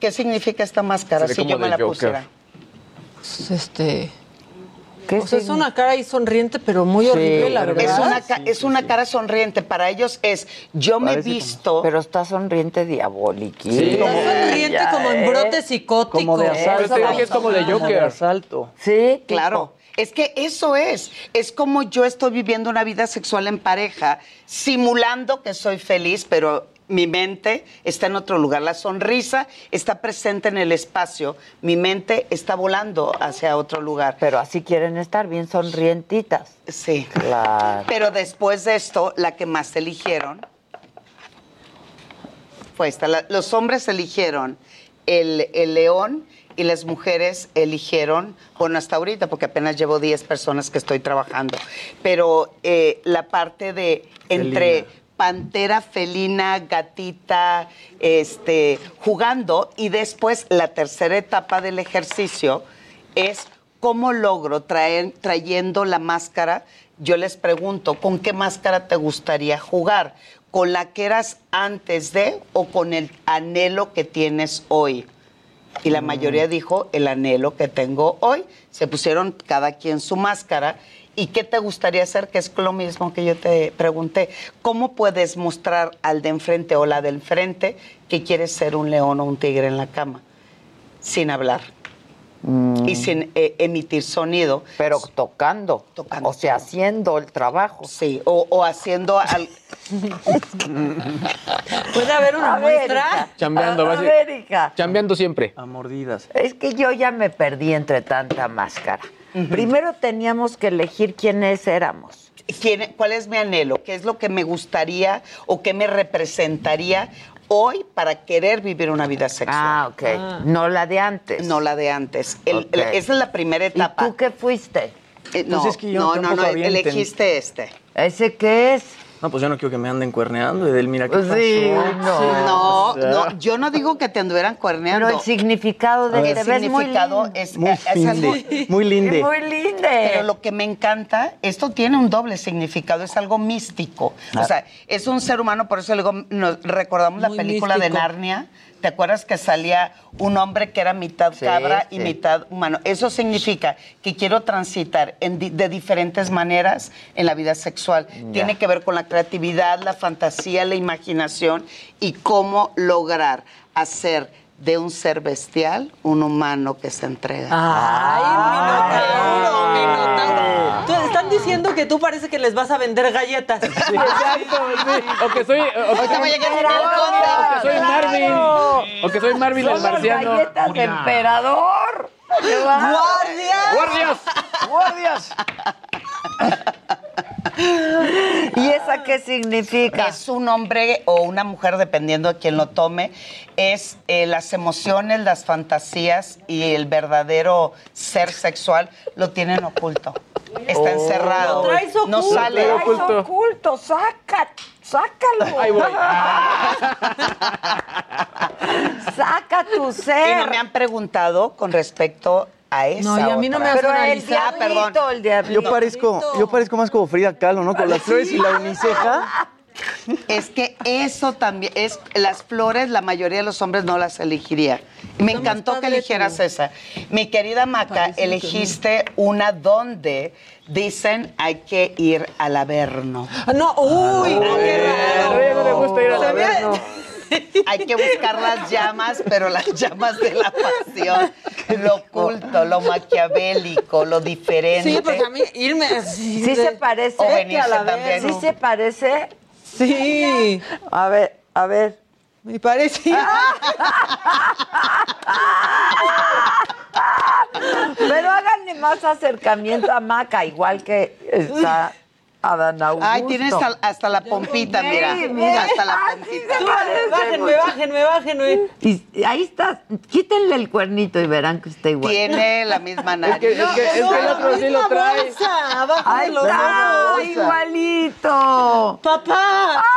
¿Qué significa esta máscara si yo me la Joker. pusiera? Pues, Este. O sea, es una cara ahí sonriente, pero muy horrible, la verdad. Es una, ca- es una cara sonriente. Para ellos es, yo me he visto... Pero está sonriente diabólica. Sí. Está sonriente como en brote psicótico. Como de asalto. Pero te es como de Joker. asalto. Sí, claro. Es que eso es. Es como yo estoy viviendo una vida sexual en pareja, simulando que soy feliz, pero mi mente está en otro lugar. La sonrisa está presente en el espacio. Mi mente está volando hacia otro lugar. Pero así quieren estar bien sonrientitas. Sí. Claro. Pero después de esto, la que más eligieron fue esta. La- los hombres eligieron el, el león y las mujeres eligieron, bueno, hasta ahorita, porque apenas llevo 10 personas que estoy trabajando, pero eh, la parte de entre. Pantera, felina, gatita, este, jugando, y después la tercera etapa del ejercicio es cómo logro traer, trayendo la máscara. Yo les pregunto, ¿con qué máscara te gustaría jugar? ¿Con la que eras antes de o con el anhelo que tienes hoy? Y la mayoría dijo el anhelo que tengo hoy. Se pusieron cada quien su máscara. ¿Y qué te gustaría hacer? Que es lo mismo que yo te pregunté. ¿Cómo puedes mostrar al de enfrente o la del enfrente que quieres ser un león o un tigre en la cama? Sin hablar. Y sin eh, emitir sonido. Pero tocando. Tocando. O sea, haciendo el trabajo. Sí, o, o haciendo al... ¿Puede haber una muestra? Chambeando. Chambeando siempre. A mordidas. Es que yo ya me perdí entre tanta máscara. Primero teníamos que elegir quiénes éramos. ¿Quién- ¿Cuál es mi anhelo? ¿Qué es lo que me gustaría o qué me representaría hoy para querer vivir una vida sexual? Ah, ok. No la de antes. No la de antes. El- esa es la primera etapa. ¿Y tú qué fuiste? Eh, no, Pues es que yo no, no, no, elegiste este. ¿Ese qué es? No, pues yo no quiero que me anden cuerneando, Edel, mira qué Pues sí, pasó. No, O sea, no, yo no digo que te anduvieran cuerneando. Pero el significado de el te ves muy significado lindo. es, Muy es algo- linde, muy linda. Pero lo que me encanta, esto tiene un doble significado, es algo místico. O sea, es un ser humano, por eso luego nos recordamos la película de. Narnia. ¿Te acuerdas que salía un hombre que era mitad Sí, cabra y mitad humano? Eso significa que quiero transitar en di- de diferentes maneras en la vida sexual. Tiene que ver con la creatividad, la fantasía, la imaginación y cómo lograr hacer de un ser bestial un humano que se entrega. Ay, Minotauro, Minotauro. Tú- Están diciendo que tú parece que les vas a vender galletas. Exacto, sí. O que soy, o que soy, a o que soy Marvin. O que soy Marvin el marciano. galletas de emperador. ¡Qué bárbaro! ¡Guardias! ¡Guardias! ¿Y esa qué significa? Es un hombre o una mujer, dependiendo de quién lo tome, es eh, las emociones, las fantasías y el verdadero ser sexual lo tienen oculto. Está encerrado. Lo traes No oculto. sale. Ay, oculto. oculto, saca, sácalo. Ahí voy. Saca tu Y ser. no me han preguntado con respecto a esa No, y a mí no otra. me has Pero el analizado. Ah, perdón. el diablito. Yo parezco, yo parezco más como Frida Kahlo, ¿no? Con las flores y la uniceja. Es que eso también, es las flores, la mayoría de los hombres no las elegiría. Me más encantó que padre eligieras tú. esa. Mi querida Maca, elegiste una donde dicen hay que ir al Averno. Ah, No, uy, qué raro. A ella no le gusta ir al Averno. Hay que buscar las llamas, pero las llamas de la pasión, lo oculto, lo maquiavélico, lo diferente. Sí, porque a mí irme así. ¿Sí de- se parece? O venirse a la también. ¿Sí se parece? Sí. A ver, a ver. Me parece. Pero háganle más acercamiento a Maca, igual que está Adán Augusto. Ay, tienes hasta, hasta la pompita, mira. Mira. Hasta la sí pompita. Bájenme, bájenme, bájenme. Y y ahí está. Quítenle el cuernito y verán que está igual. Tiene la misma nariz. Es que, es que, es que el otro sí lo trae. Bolsa, abajo Ahí de los está, igualito. Papá.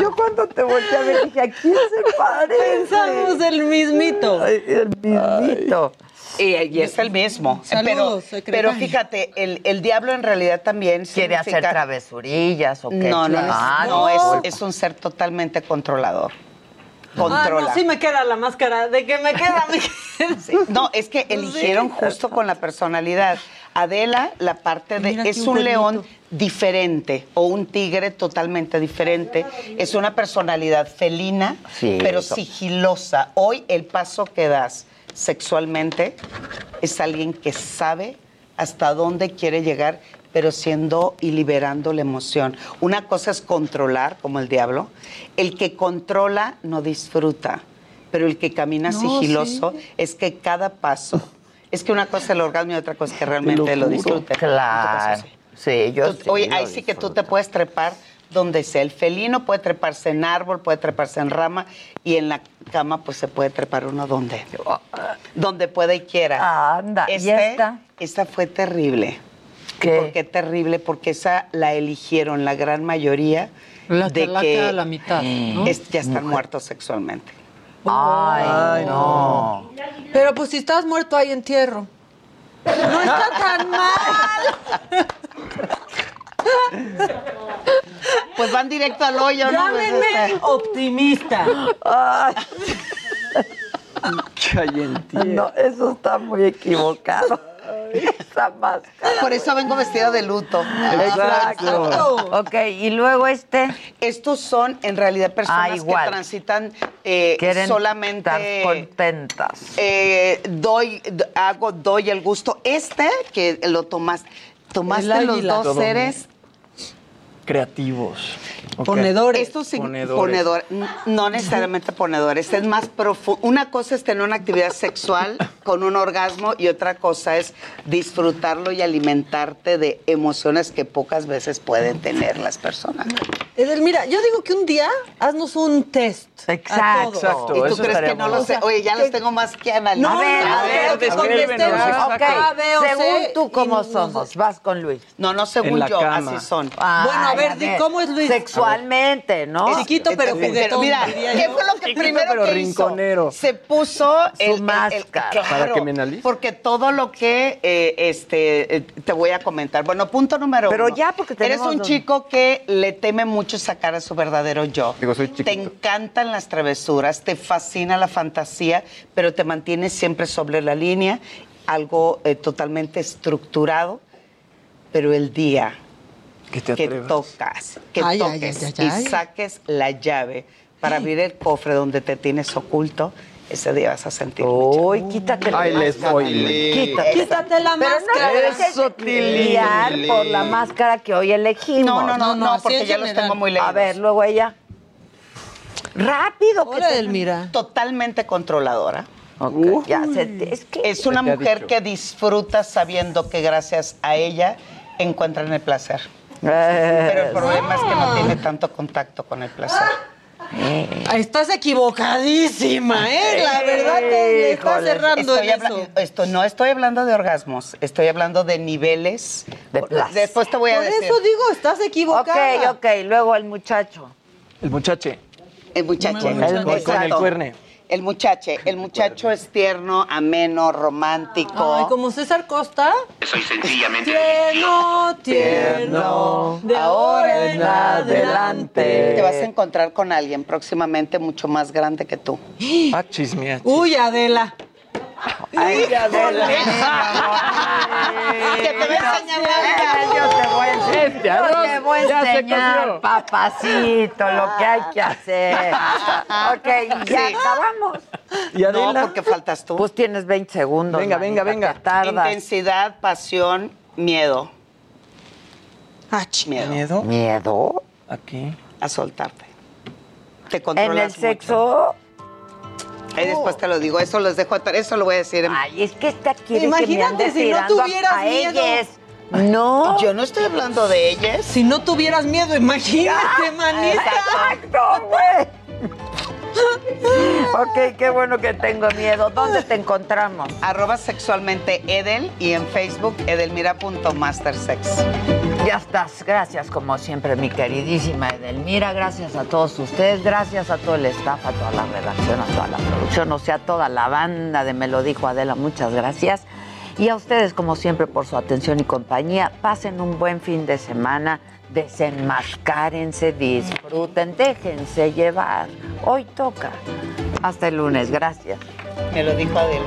Yo cuando te volteé a ver dije, ¿a quién se parece? Pensamos el mismito. Ay, el mismito. Y, y es el mismo. Saludos, pero, pero fíjate, el, el diablo en realidad también ¿Quiere hacer travesurillas o qué? No, no, no. Ah, no, no. es, es un ser totalmente controlador. Ah, Controla. no, sí me queda la máscara. De que me queda, me queda. Sí, No, es que eligieron justo con la personalidad. Adela, la parte de. Mira es un un león diferente o un tigre totalmente diferente. Es una personalidad felina, Sí, pero eso. sigilosa. Hoy el paso que das sexualmente es alguien que sabe hasta dónde quiere llegar, pero siendo y liberando la emoción. Una cosa es controlar, como el diablo. El que controla no disfruta, pero el que camina No, sigiloso sí. es que cada paso. Es que una cosa es el orgasmo y otra cosa es que realmente lo, disfrute. Claro. Caso, Sí, yo Tú- sí Oye, ahí sí que tú te puedes trepar donde sea. El felino puede treparse en árbol, puede treparse en rama y en la cama pues se puede trepar uno donde, donde pueda y quiera. Anda, ¿y Este- esta? Esta fue terrible. ¿Qué? ¿Por qué terrible? Porque esa la eligieron la gran mayoría La de calaca que a la mitad, ¿no? es- ya están muertos sexualmente. Ay, no. Pero pues si estás muerto hay entierro. No está tan mal. Pues van directo al hoyo, ¿no? Pues, Llámenme este, optimista. Ay, no, eso está muy equivocado. Esa máscara. Por eso vengo vestida de luto. Exacto. Ok, y luego este. Estos son en realidad personas Ah, que transitan eh, Quieren solamente estar contentas. eh, doy hago doy el gusto. Este que lo tomas tomaste los dos Todo seres Creativos. Ok. Ponedores. estos sí- Ponedores. ponedor- no necesariamente ponedores, es más profundo. Una cosa es tener una actividad sexual con un orgasmo y otra cosa es disfrutarlo y alimentarte de emociones que pocas veces pueden tener las personas. Edelmira, yo digo que un día haznos un test. Exacto. Exacto. ¿Y tú eso crees que no bueno. lo sé? Oye, ya los tengo más que analizar. No, A ver, no, a ver, no, que descríbenos, contestemos exacto. Ok, A, B o C según tú, ¿cómo somos? Vas con Luis. No, no según yo, cama. así son. Bueno, a ver, ¿cómo es Luis? Sexualmente, ¿no? Chiquito pero Este, juguetón. mira, ¿qué fue lo que Chiquito, primero pero que rinconero. hizo? Se puso el, el- el- máscara. claro, ¿Para que me analice? Porque todo lo que eh, este, eh, te voy a comentar. Bueno, punto número Pero uno. ya, porque Eres tenemos un dos. chico que le teme mucho sacar a su verdadero yo. Digo, soy chiquito. Te encantan las travesuras, te fascina la fantasía, pero te mantienes siempre sobre la línea, algo eh, totalmente estructurado. Pero el día Que te que tocas, que Ay, toques ay, ay, ay. y saques la llave para abrir el cofre donde te tienes oculto, ese día vas a sentir mucho. Uy, quítate la Ay, máscara. voy. Quítate. Quítate la Pero no máscara. te Eso, por la máscara que hoy elegimos. No, no, no, No, no, no, porque ya los tengo muy leídos. A ver, luego ella. Rápido. que Hola, te- Edelmira. Totalmente controladora. Ok, ya se te- es que Es una mujer que disfruta sabiendo que gracias a ella encuentran el placer. Eh, Pero el problema es que no tiene tanto contacto con el placer. Ay, Estás equivocadísima, ¿eh? La verdad te le estás cerrando Estoy en habla- eso. esto, no estoy hablando de orgasmos, estoy hablando de niveles. De placer. Después te voy a Por decir. eso digo, estás equivocada. ok, ok, luego el muchacho. El muchache. El muchacho. Con el, con- con el cuerne. El muchacho, el muchacho es tierno, ameno, romántico. Ay, como César Costa. Soy sencillamente Tierno, tierno. De ahora en adelante. Te vas a encontrar con alguien próximamente mucho más grande que tú. Ah, chismea. Uy, Adela. Ay. Que te voy a enseñar Yo te voy a enseñar. Este arroz Yo te voy a ya se enseñar, coció. papacito, lo que hay que hacer. Ok, ya Sí. acabamos. ¿Y Adela? No, porque faltas tú. Pues tienes 20 segundos. Venga, venga, manita, venga. tardas. Intensidad, pasión, miedo. Miedo. ¿Miedo? ¿Miedo? Aquí. A soltarte. Te En controlas el mucho. sexo. Ahí después te lo digo, eso los dejo atrás, eso lo voy a decir. Ay, es que esta quiere Imagínate que me si no tirando a- tuvieras a, miedo. ellas. No. Yo no estoy hablando de ellas. Si no tuvieras miedo, imagínate, manita. Exacto, güey. ok, qué bueno que tengo miedo. ¿Dónde te encontramos? Arroba sexualmente Edel y en Facebook edelmira.mastersex. Ya estás. Gracias, como siempre, mi queridísima Edelmira. Gracias a todos ustedes. Gracias a todo el staff, a toda la redacción, a toda la producción, o sea, a toda la banda de Me lo dijo Adela. Muchas gracias. Y a ustedes, como siempre, por su atención y compañía. Pasen un buen fin de semana. Desenmascárense, disfruten, déjense llevar. Hoy toca. Hasta el lunes. Gracias. Me lo dijo Adela.